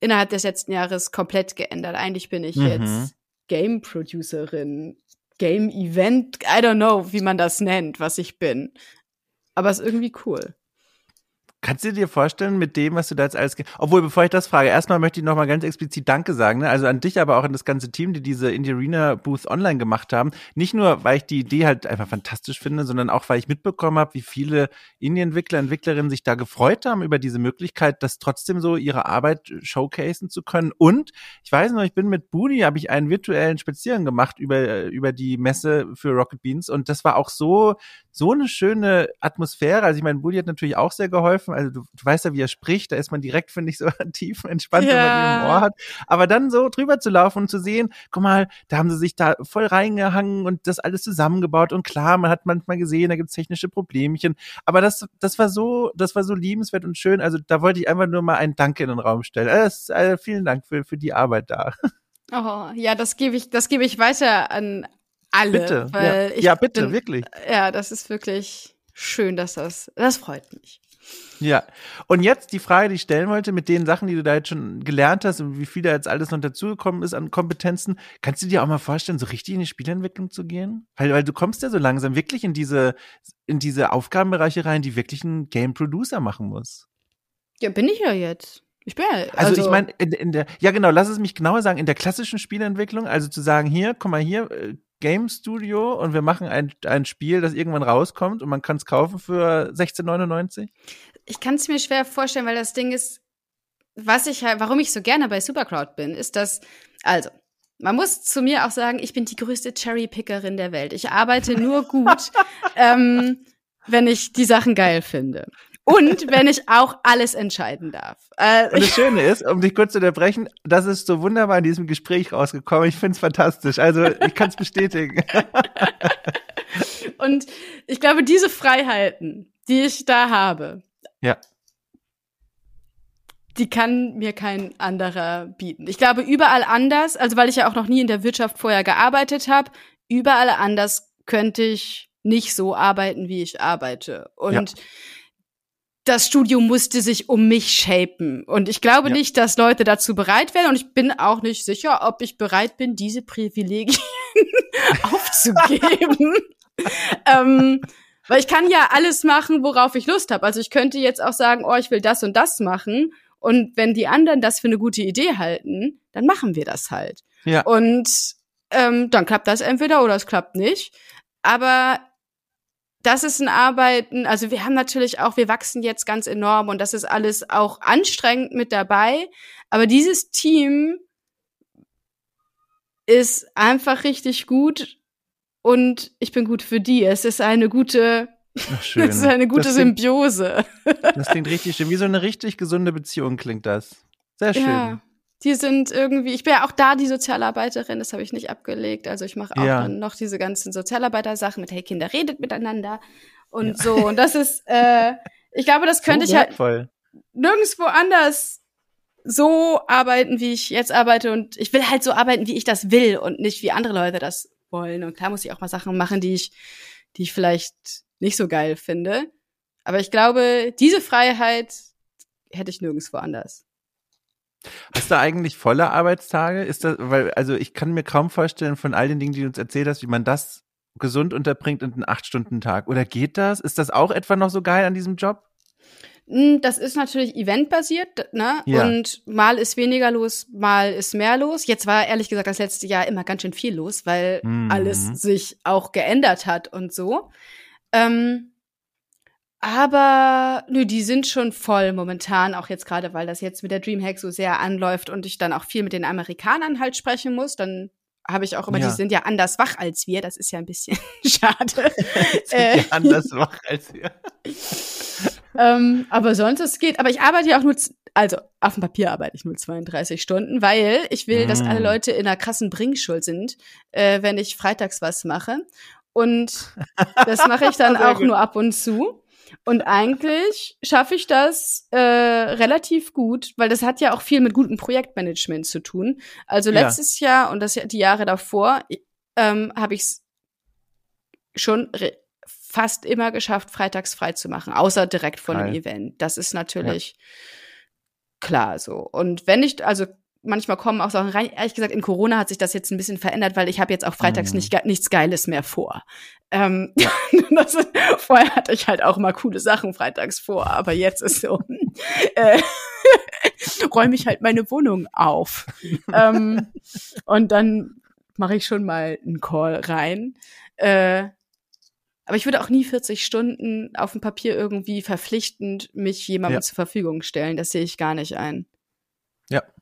S2: innerhalb des letzten Jahres komplett geändert. Eigentlich bin ich mhm. jetzt Game Producerin, Game Event, I don't know, wie man das nennt, was ich bin. Aber es ist irgendwie cool.
S1: Kannst du dir vorstellen, mit dem, was du da jetzt alles, obwohl, bevor ich das frage, erstmal möchte ich nochmal ganz explizit Danke sagen, ne? also an dich, aber auch an das ganze Team, die diese Indie Arena Booth online gemacht haben. Nicht nur, weil ich die Idee halt einfach fantastisch finde, sondern auch, weil ich mitbekommen habe, wie viele Indie-Entwickler, Entwicklerinnen sich da gefreut haben über diese Möglichkeit, das trotzdem so ihre Arbeit showcasen zu können. Und ich weiß noch, ich bin mit Budi, habe ich einen virtuellen Spaziergang gemacht über, über die Messe für Rocket Beans und das war auch so, so eine schöne Atmosphäre. Also ich meine, Budi hat natürlich auch sehr geholfen, treffen. Also du, du weißt ja, wie er spricht, da ist man direkt, finde ich, so tief entspannt, ja. wenn man ihn im Ohr hat. Aber dann so drüber zu laufen und zu sehen, guck mal, da haben sie sich da voll reingehangen und das alles zusammengebaut. Und klar, man hat manchmal gesehen, da gibt's technische Problemchen. Aber das, das war so, das war so liebenswert und schön. Also da wollte ich einfach nur mal einen Dank in den Raum stellen. Also, also vielen Dank für, für die Arbeit da.
S2: Oh, ja, das gebe ich, das gebe ich weiter an alle.
S1: Bitte.
S2: Weil
S1: ja.
S2: Ich
S1: ja, bitte,
S2: bin,
S1: wirklich.
S2: Ja, das ist wirklich schön, dass das, das freut mich.
S1: Ja. Und jetzt die Frage, die ich stellen wollte, mit den Sachen, die du da jetzt schon gelernt hast und wie viel da jetzt alles noch dazugekommen ist an Kompetenzen, kannst du dir auch mal vorstellen, so richtig in die Spielentwicklung zu gehen? Weil, weil du kommst ja so langsam wirklich in diese, in diese Aufgabenbereiche rein, die wirklich ein Game Producer machen muss.
S2: Ja, bin ich ja jetzt. Ich bin ja,
S1: also, also ich meine, in, in, der, ja genau, lass es mich genauer sagen, in der klassischen Spielentwicklung, also zu sagen, hier, komm mal hier, äh, Game Studio und wir machen ein, ein Spiel, das irgendwann rauskommt und man kann es kaufen für 16,99?
S2: Ich kann es mir schwer vorstellen, weil das Ding ist, was ich halt, warum ich so gerne bei Supercrowd bin, ist, dass, also, man muss zu mir auch sagen, ich bin die größte Cherry-Pickerin der Welt. Ich arbeite nur gut, ähm, wenn ich die Sachen geil finde. Und wenn ich auch alles entscheiden darf.
S1: Äh, und das Schöne ist, um dich kurz zu unterbrechen, das ist so wunderbar in diesem Gespräch rausgekommen. Ich finde es fantastisch. Also ich kann es bestätigen.
S2: und ich glaube, diese Freiheiten, die ich da habe,
S1: ja.
S2: die kann mir kein anderer bieten. Ich glaube, überall anders, also weil ich ja auch noch nie in der Wirtschaft vorher gearbeitet habe, überall anders könnte ich nicht so arbeiten, wie ich arbeite. Und ja. Das Studium musste sich um mich shapen. Und ich glaube ja. nicht, dass Leute dazu bereit wären. Und ich bin auch nicht sicher, ob ich bereit bin, diese Privilegien aufzugeben. ähm, weil ich kann ja alles machen, worauf ich Lust habe. Also ich könnte jetzt auch sagen, oh, ich will das und das machen. Und wenn die anderen das für eine gute Idee halten, dann machen wir das halt. Ja. Und ähm, dann klappt das entweder oder es klappt nicht. Aber das ist ein Arbeiten, also wir haben natürlich auch, wir wachsen jetzt ganz enorm und das ist alles auch anstrengend mit dabei. Aber dieses Team ist einfach richtig gut und ich bin gut für die. Es ist eine gute, Ach, schön. es ist eine gute das klingt, Symbiose.
S1: Das klingt richtig schön. Wie so eine richtig gesunde Beziehung klingt das. Sehr schön. Ja.
S2: Die sind irgendwie, ich bin ja auch da die Sozialarbeiterin, das habe ich nicht abgelegt. Also ich mache auch ja. dann noch diese ganzen Sozialarbeiter-Sachen mit, hey, Kinder redet miteinander und ja. so. Und das ist, äh, ich glaube, das könnte so ich halt nirgendwo anders so arbeiten, wie ich jetzt arbeite. Und ich will halt so arbeiten, wie ich das will und nicht wie andere Leute das wollen. Und klar muss ich auch mal Sachen machen, die ich, die ich vielleicht nicht so geil finde. Aber ich glaube, diese Freiheit hätte ich nirgendwo anders.
S1: Hast du eigentlich volle Arbeitstage? Ist das, weil, also ich kann mir kaum vorstellen von all den Dingen, die du uns erzählt hast, wie man das gesund unterbringt in einen Acht-Stunden-Tag. Oder geht das? Ist das auch etwa noch so geil an diesem Job?
S2: Hm, das ist natürlich eventbasiert, ne? Ja. Und mal ist weniger los, mal ist mehr los. Jetzt war ehrlich gesagt das letzte Jahr immer ganz schön viel los, weil mhm. alles sich auch geändert hat und so. Ähm, aber nö, die sind schon voll momentan, auch jetzt gerade, weil das jetzt mit der Dreamhack so sehr anläuft und ich dann auch viel mit den Amerikanern halt sprechen muss, dann habe ich auch immer, ja. die sind ja anders wach als wir, das ist ja ein bisschen schade.
S1: sind äh, ja anders wach als wir.
S2: ähm, aber sonst es geht, aber ich arbeite ja auch nur, also auf dem Papier arbeite ich nur 32 Stunden, weil ich will, mm. dass alle mm. Leute in einer krassen Bringschuld sind, äh, wenn ich freitags was mache. Und das mache ich dann auch gut. nur ab und zu. Und eigentlich schaffe ich das äh, relativ gut, weil das hat ja auch viel mit gutem Projektmanagement zu tun. Also letztes ja. Jahr und das die Jahre davor ähm, habe ich es schon fast immer geschafft, freitags frei zu machen, außer direkt vor einem Event. Das ist natürlich ja. klar so. Und wenn ich, also manchmal kommen auch Sachen rein. Ehrlich gesagt, in Corona hat sich das jetzt ein bisschen verändert, weil ich habe jetzt auch freitags mhm. nicht, nichts Geiles mehr vor. Ähm, ja. das, vorher hatte ich halt auch mal coole Sachen freitags vor, aber jetzt ist so, äh, räume ich halt meine Wohnung auf. ähm, und dann mache ich schon mal einen Call rein. Äh, aber ich würde auch nie 40 Stunden auf dem Papier irgendwie verpflichtend mich jemandem ja. zur Verfügung stellen. Das sehe ich gar nicht ein.
S1: Ja, ja.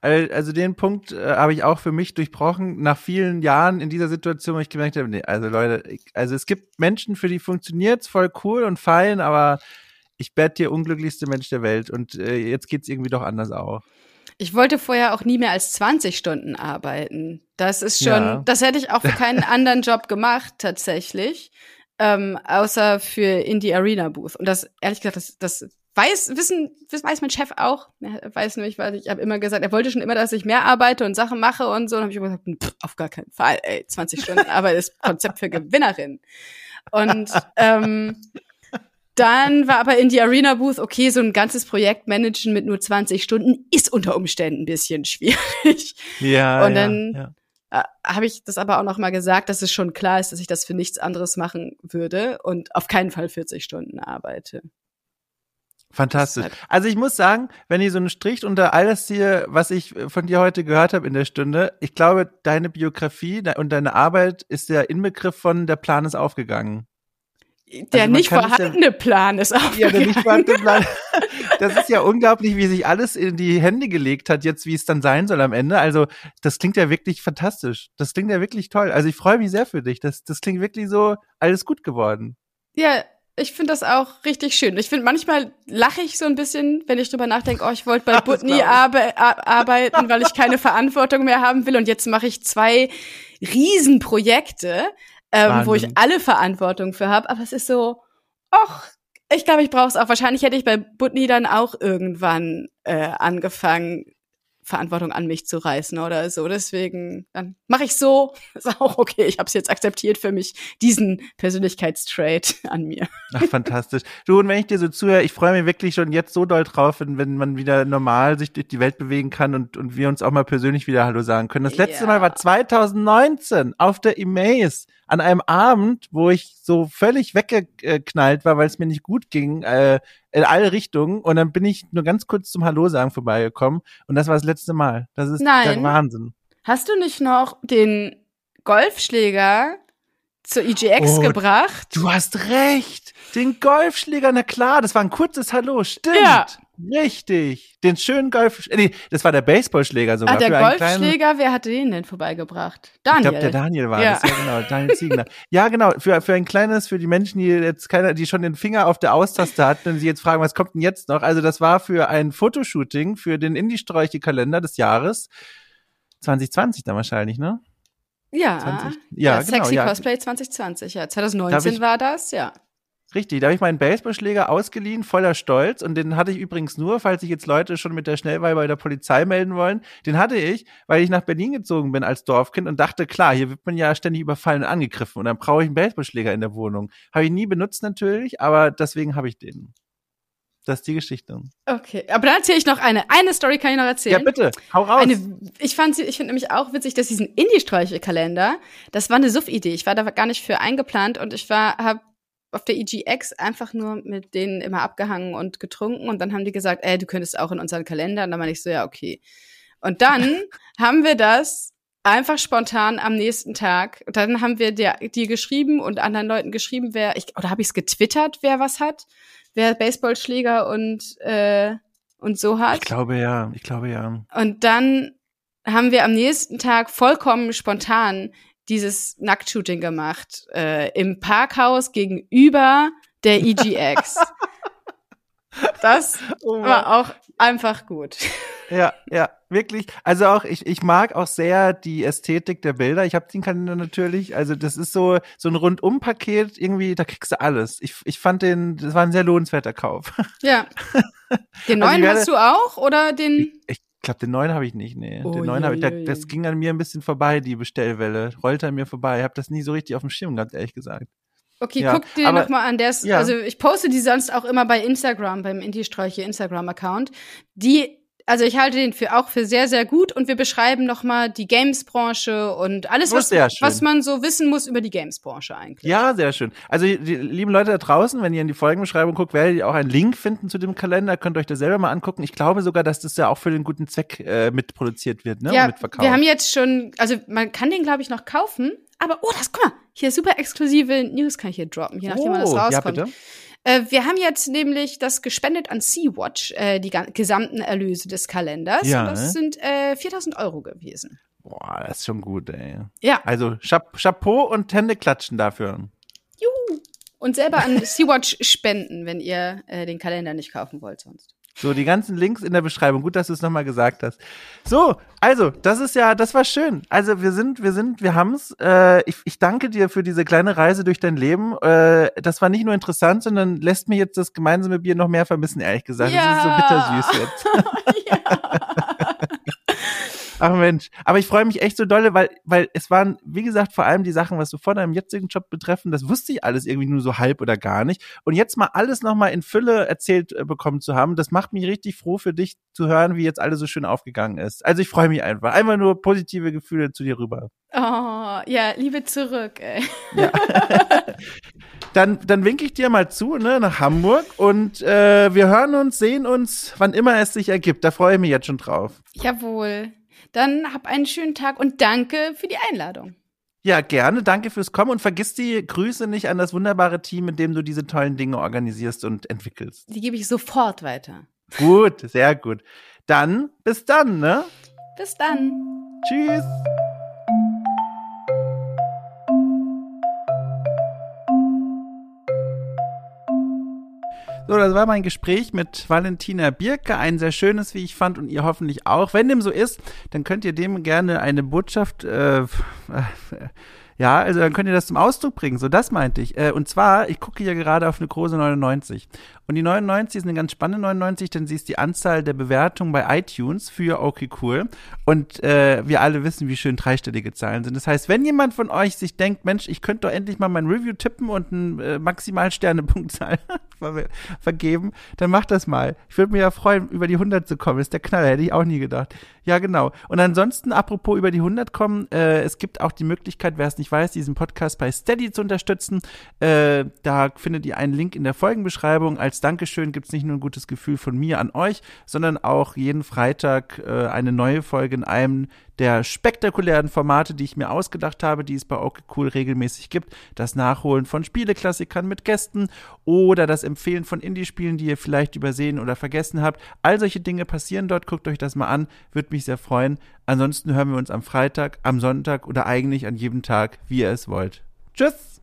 S1: Also den Punkt äh, habe ich auch für mich durchbrochen nach vielen Jahren in dieser Situation, wo ich gemerkt habe, nee, also Leute, ich, also es gibt Menschen, für die funktioniert's voll cool und fein, aber ich werde dir unglücklichste Mensch der Welt und äh, jetzt geht's irgendwie doch anders auch.
S2: Ich wollte vorher auch nie mehr als 20 Stunden arbeiten. Das ist schon, ja. das hätte ich auch für keinen anderen Job gemacht tatsächlich, ähm, außer für Indie Arena Booth. Und das ehrlich gesagt, das, das weiß, wissen, weiß mein Chef auch. Er weiß nämlich, weil ich habe immer gesagt, er wollte schon immer, dass ich mehr arbeite und Sachen mache und so. Und habe ich immer gesagt, pff, auf gar keinen Fall, ey, 20 Stunden Arbeit ist Konzept für Gewinnerin. Und ähm, dann war aber in die Arena Booth, okay, so ein ganzes Projekt managen mit nur 20 Stunden ist unter Umständen ein bisschen schwierig.
S1: Ja.
S2: Und dann
S1: ja,
S2: ja. Äh, habe ich das aber auch noch mal gesagt, dass es schon klar ist, dass ich das für nichts anderes machen würde und auf keinen Fall 40 Stunden arbeite.
S1: Fantastisch. Also ich muss sagen, wenn ihr so einen Strich unter alles hier, was ich von dir heute gehört habe in der Stunde, ich glaube, deine Biografie und deine Arbeit ist der Inbegriff von der Plan ist aufgegangen.
S2: Der also nicht vorhandene ja, Plan ist aufgegangen. Ja, der nicht vorhandene Plan.
S1: Das ist ja unglaublich, wie sich alles in die Hände gelegt hat, jetzt wie es dann sein soll am Ende. Also das klingt ja wirklich fantastisch. Das klingt ja wirklich toll. Also ich freue mich sehr für dich. Das, das klingt wirklich so alles gut geworden.
S2: Ja, ich finde das auch richtig schön. Ich finde, manchmal lache ich so ein bisschen, wenn ich drüber nachdenke, oh, ich wollte bei Butni arbe arbeiten, weil ich keine Verantwortung mehr haben will. Und jetzt mache ich zwei Riesenprojekte, ähm, wo ich alle Verantwortung für habe. Aber es ist so, ach, Ich glaube, ich brauche es auch. Wahrscheinlich hätte ich bei Butni dann auch irgendwann äh, angefangen, Verantwortung an mich zu reißen oder so. Deswegen, dann mache ich so. Ist auch okay. Ich habe es jetzt akzeptiert für mich, diesen Persönlichkeitstrait an mir.
S1: Ach, fantastisch. Du, und wenn ich dir so zuhöre, ich freue mich wirklich schon jetzt so doll drauf, wenn, wenn man wieder normal sich durch die Welt bewegen kann und, und wir uns auch mal persönlich wieder Hallo sagen können. Das letzte ja. Mal war 2019 auf der Emails an einem Abend, wo ich so völlig weggeknallt war, weil es mir nicht gut ging, äh, in alle Richtungen. Und dann bin ich nur ganz kurz zum Hallo sagen vorbeigekommen. Und das war das letzte Mal. Das ist Nein. der Wahnsinn.
S2: Hast du nicht noch den Golfschläger zur EGX oh, gebracht?
S1: Du hast recht. Den Golfschläger, na klar, das war ein kurzes Hallo, stimmt. Ja. Richtig. Den schönen Golf, nee, das war der Baseballschläger sogar.
S2: Ah, der Golfschläger, wer hat den denn vorbeigebracht? Daniel.
S1: Ich glaube, der Daniel war ja. das, ja genau, Daniel Ziegler. ja, genau, für, für ein kleines, für die Menschen, die jetzt keiner, die schon den Finger auf der Austaste hatten und sie jetzt fragen, was kommt denn jetzt noch? Also das war für ein Fotoshooting für den Indie-Sträuche-Kalender des Jahres 2020 dann wahrscheinlich, ne?
S2: Ja, 20, ja, ja, genau. Sexy ja. Cosplay 2020, ja. 2019 war das, ja.
S1: Richtig, da habe ich meinen Baseballschläger ausgeliehen, voller Stolz. Und den hatte ich übrigens nur, falls sich jetzt Leute schon mit der Schnellwahl bei der Polizei melden wollen. Den hatte ich, weil ich nach Berlin gezogen bin als Dorfkind und dachte, klar, hier wird man ja ständig überfallen und angegriffen. Und dann brauche ich einen Baseballschläger in der Wohnung. Habe ich nie benutzt natürlich, aber deswegen habe ich den. Das ist die Geschichte.
S2: Okay, aber dann erzähle ich noch eine. Eine Story kann ich noch erzählen.
S1: Ja, bitte, hau raus.
S2: Eine, ich fand sie, ich finde nämlich auch witzig, dass diesen Indie-Sträuche-Kalender, das war eine Suff-Idee. Ich war da gar nicht für eingeplant und ich war, habe auf der EGX einfach nur mit denen immer abgehangen und getrunken und dann haben die gesagt, ey, du könntest auch in unseren Kalender und dann meine ich so, ja, okay. Und dann haben wir das einfach spontan am nächsten Tag. Und dann haben wir dir, dir geschrieben und anderen Leuten geschrieben, wer ich oder habe ich es getwittert, wer was hat, wer Baseballschläger und äh, und so hat.
S1: Ich glaube ja, ich glaube ja.
S2: Und dann haben wir am nächsten Tag vollkommen spontan dieses Nacktshooting gemacht äh, im Parkhaus gegenüber der EGX. das oh war auch einfach gut.
S1: Ja, ja, wirklich. Also auch ich, ich mag auch sehr die Ästhetik der Bilder. Ich habe den Kalender natürlich. Also das ist so so ein Rundum-Paket irgendwie. Da kriegst du alles. Ich, ich fand den, das war ein sehr lohnenswerter Kauf.
S2: Ja. Den also neuen also hast du auch oder den?
S1: Ich ich glaube, den neuen habe ich nicht, nee. Oh, den neuen habe ich, der, das ging an mir ein bisschen vorbei, die Bestellwelle. Rollte an mir vorbei. Ich habe das nie so richtig auf dem Schirm gehabt, ehrlich gesagt.
S2: Okay, ja, guck dir nochmal an. Der ist, ja. also ich poste die sonst auch immer bei Instagram, beim Indie-Sträuche Instagram-Account. Die also ich halte den für auch für sehr, sehr gut und wir beschreiben nochmal die Games-Branche und alles, was, was man so wissen muss über die Games-Branche eigentlich.
S1: Ja, sehr schön. Also die, lieben Leute da draußen, wenn ihr in die Folgenbeschreibung guckt, werdet ihr auch einen Link finden zu dem Kalender, könnt euch das selber mal angucken. Ich glaube sogar, dass das ja auch für den guten Zweck äh, mitproduziert wird, ne?
S2: Ja, wir haben jetzt schon, also man kann den, glaube ich, noch kaufen, aber oh, das, guck mal, hier super exklusive News kann ich hier droppen, je nachdem, oh, wann das rauskommt. Ja, bitte. Äh, wir haben jetzt nämlich das gespendet an Sea-Watch, äh, die gesamten Erlöse des Kalenders. Ja, und das ne? sind äh, 4000 Euro gewesen.
S1: Boah, das ist schon gut, ey.
S2: Ja.
S1: Also Chapeau und Hände klatschen dafür.
S2: Juhu. Und selber an Sea-Watch spenden, wenn ihr äh, den Kalender nicht kaufen wollt sonst.
S1: So, die ganzen Links in der Beschreibung. Gut, dass du es nochmal gesagt hast. So, also, das ist ja, das war schön. Also, wir sind, wir sind, wir haben's. Äh, ich, ich danke dir für diese kleine Reise durch dein Leben. Äh, das war nicht nur interessant, sondern lässt mir jetzt das gemeinsame Bier noch mehr vermissen, ehrlich gesagt. Ja. Das ist so bittersüß jetzt. ja. Ach Mensch, aber ich freue mich echt so dolle, weil, weil es waren, wie gesagt, vor allem die Sachen, was du vor deinem jetzigen Job betreffen, das wusste ich alles irgendwie nur so halb oder gar nicht. Und jetzt mal alles nochmal in Fülle erzählt äh, bekommen zu haben, das macht mich richtig froh für dich zu hören, wie jetzt alles so schön aufgegangen ist. Also ich freue mich einfach. Einfach nur positive Gefühle zu dir rüber.
S2: Oh, ja, Liebe zurück, ey.
S1: Ja. dann, dann winke ich dir mal zu, ne, nach Hamburg und äh, wir hören uns, sehen uns, wann immer es sich ergibt. Da freue ich mich jetzt schon drauf.
S2: Jawohl. Dann hab einen schönen Tag und danke für die Einladung.
S1: Ja, gerne. Danke fürs Kommen und vergiss die Grüße nicht an das wunderbare Team, in dem du diese tollen Dinge organisierst und entwickelst.
S2: Die gebe ich sofort weiter.
S1: Gut, sehr gut. Dann bis dann, ne?
S2: Bis dann.
S1: Tschüss. So, das war mein Gespräch mit Valentina Birke, ein sehr schönes, wie ich fand, und ihr hoffentlich auch. Wenn dem so ist, dann könnt ihr dem gerne eine Botschaft äh, Ja, also dann könnt ihr das zum Ausdruck bringen. So, das meinte ich. Äh, und zwar, ich gucke hier gerade auf eine große 99. Und die 99 ist eine ganz spannende 99, denn sie ist die Anzahl der Bewertungen bei iTunes für Okay Cool. Und äh, wir alle wissen, wie schön dreistellige Zahlen sind. Das heißt, wenn jemand von euch sich denkt, Mensch, ich könnte doch endlich mal mein Review tippen und einen äh, Maximalsternepunktzahl ver vergeben, dann macht das mal. Ich würde mich ja freuen, über die 100 zu kommen. Ist der Knaller, hätte ich auch nie gedacht. Ja, genau. Und ansonsten, apropos über die 100 kommen, äh, es gibt auch die Möglichkeit, wer es nicht weiß, diesen Podcast bei Steady zu unterstützen. Äh, da findet ihr einen Link in der Folgenbeschreibung. Als Dankeschön gibt es nicht nur ein gutes Gefühl von mir an euch, sondern auch jeden Freitag äh, eine neue Folge in einem der spektakulären Formate, die ich mir ausgedacht habe, die es bei OK Cool regelmäßig gibt. Das Nachholen von Spieleklassikern mit Gästen oder das Empfehlen von Indie-Spielen, die ihr vielleicht übersehen oder vergessen habt. All solche Dinge passieren dort. Guckt euch das mal an. Würde mich sehr freuen. Ansonsten hören wir uns am Freitag, am Sonntag oder eigentlich an jedem Tag, wie ihr es wollt. Tschüss!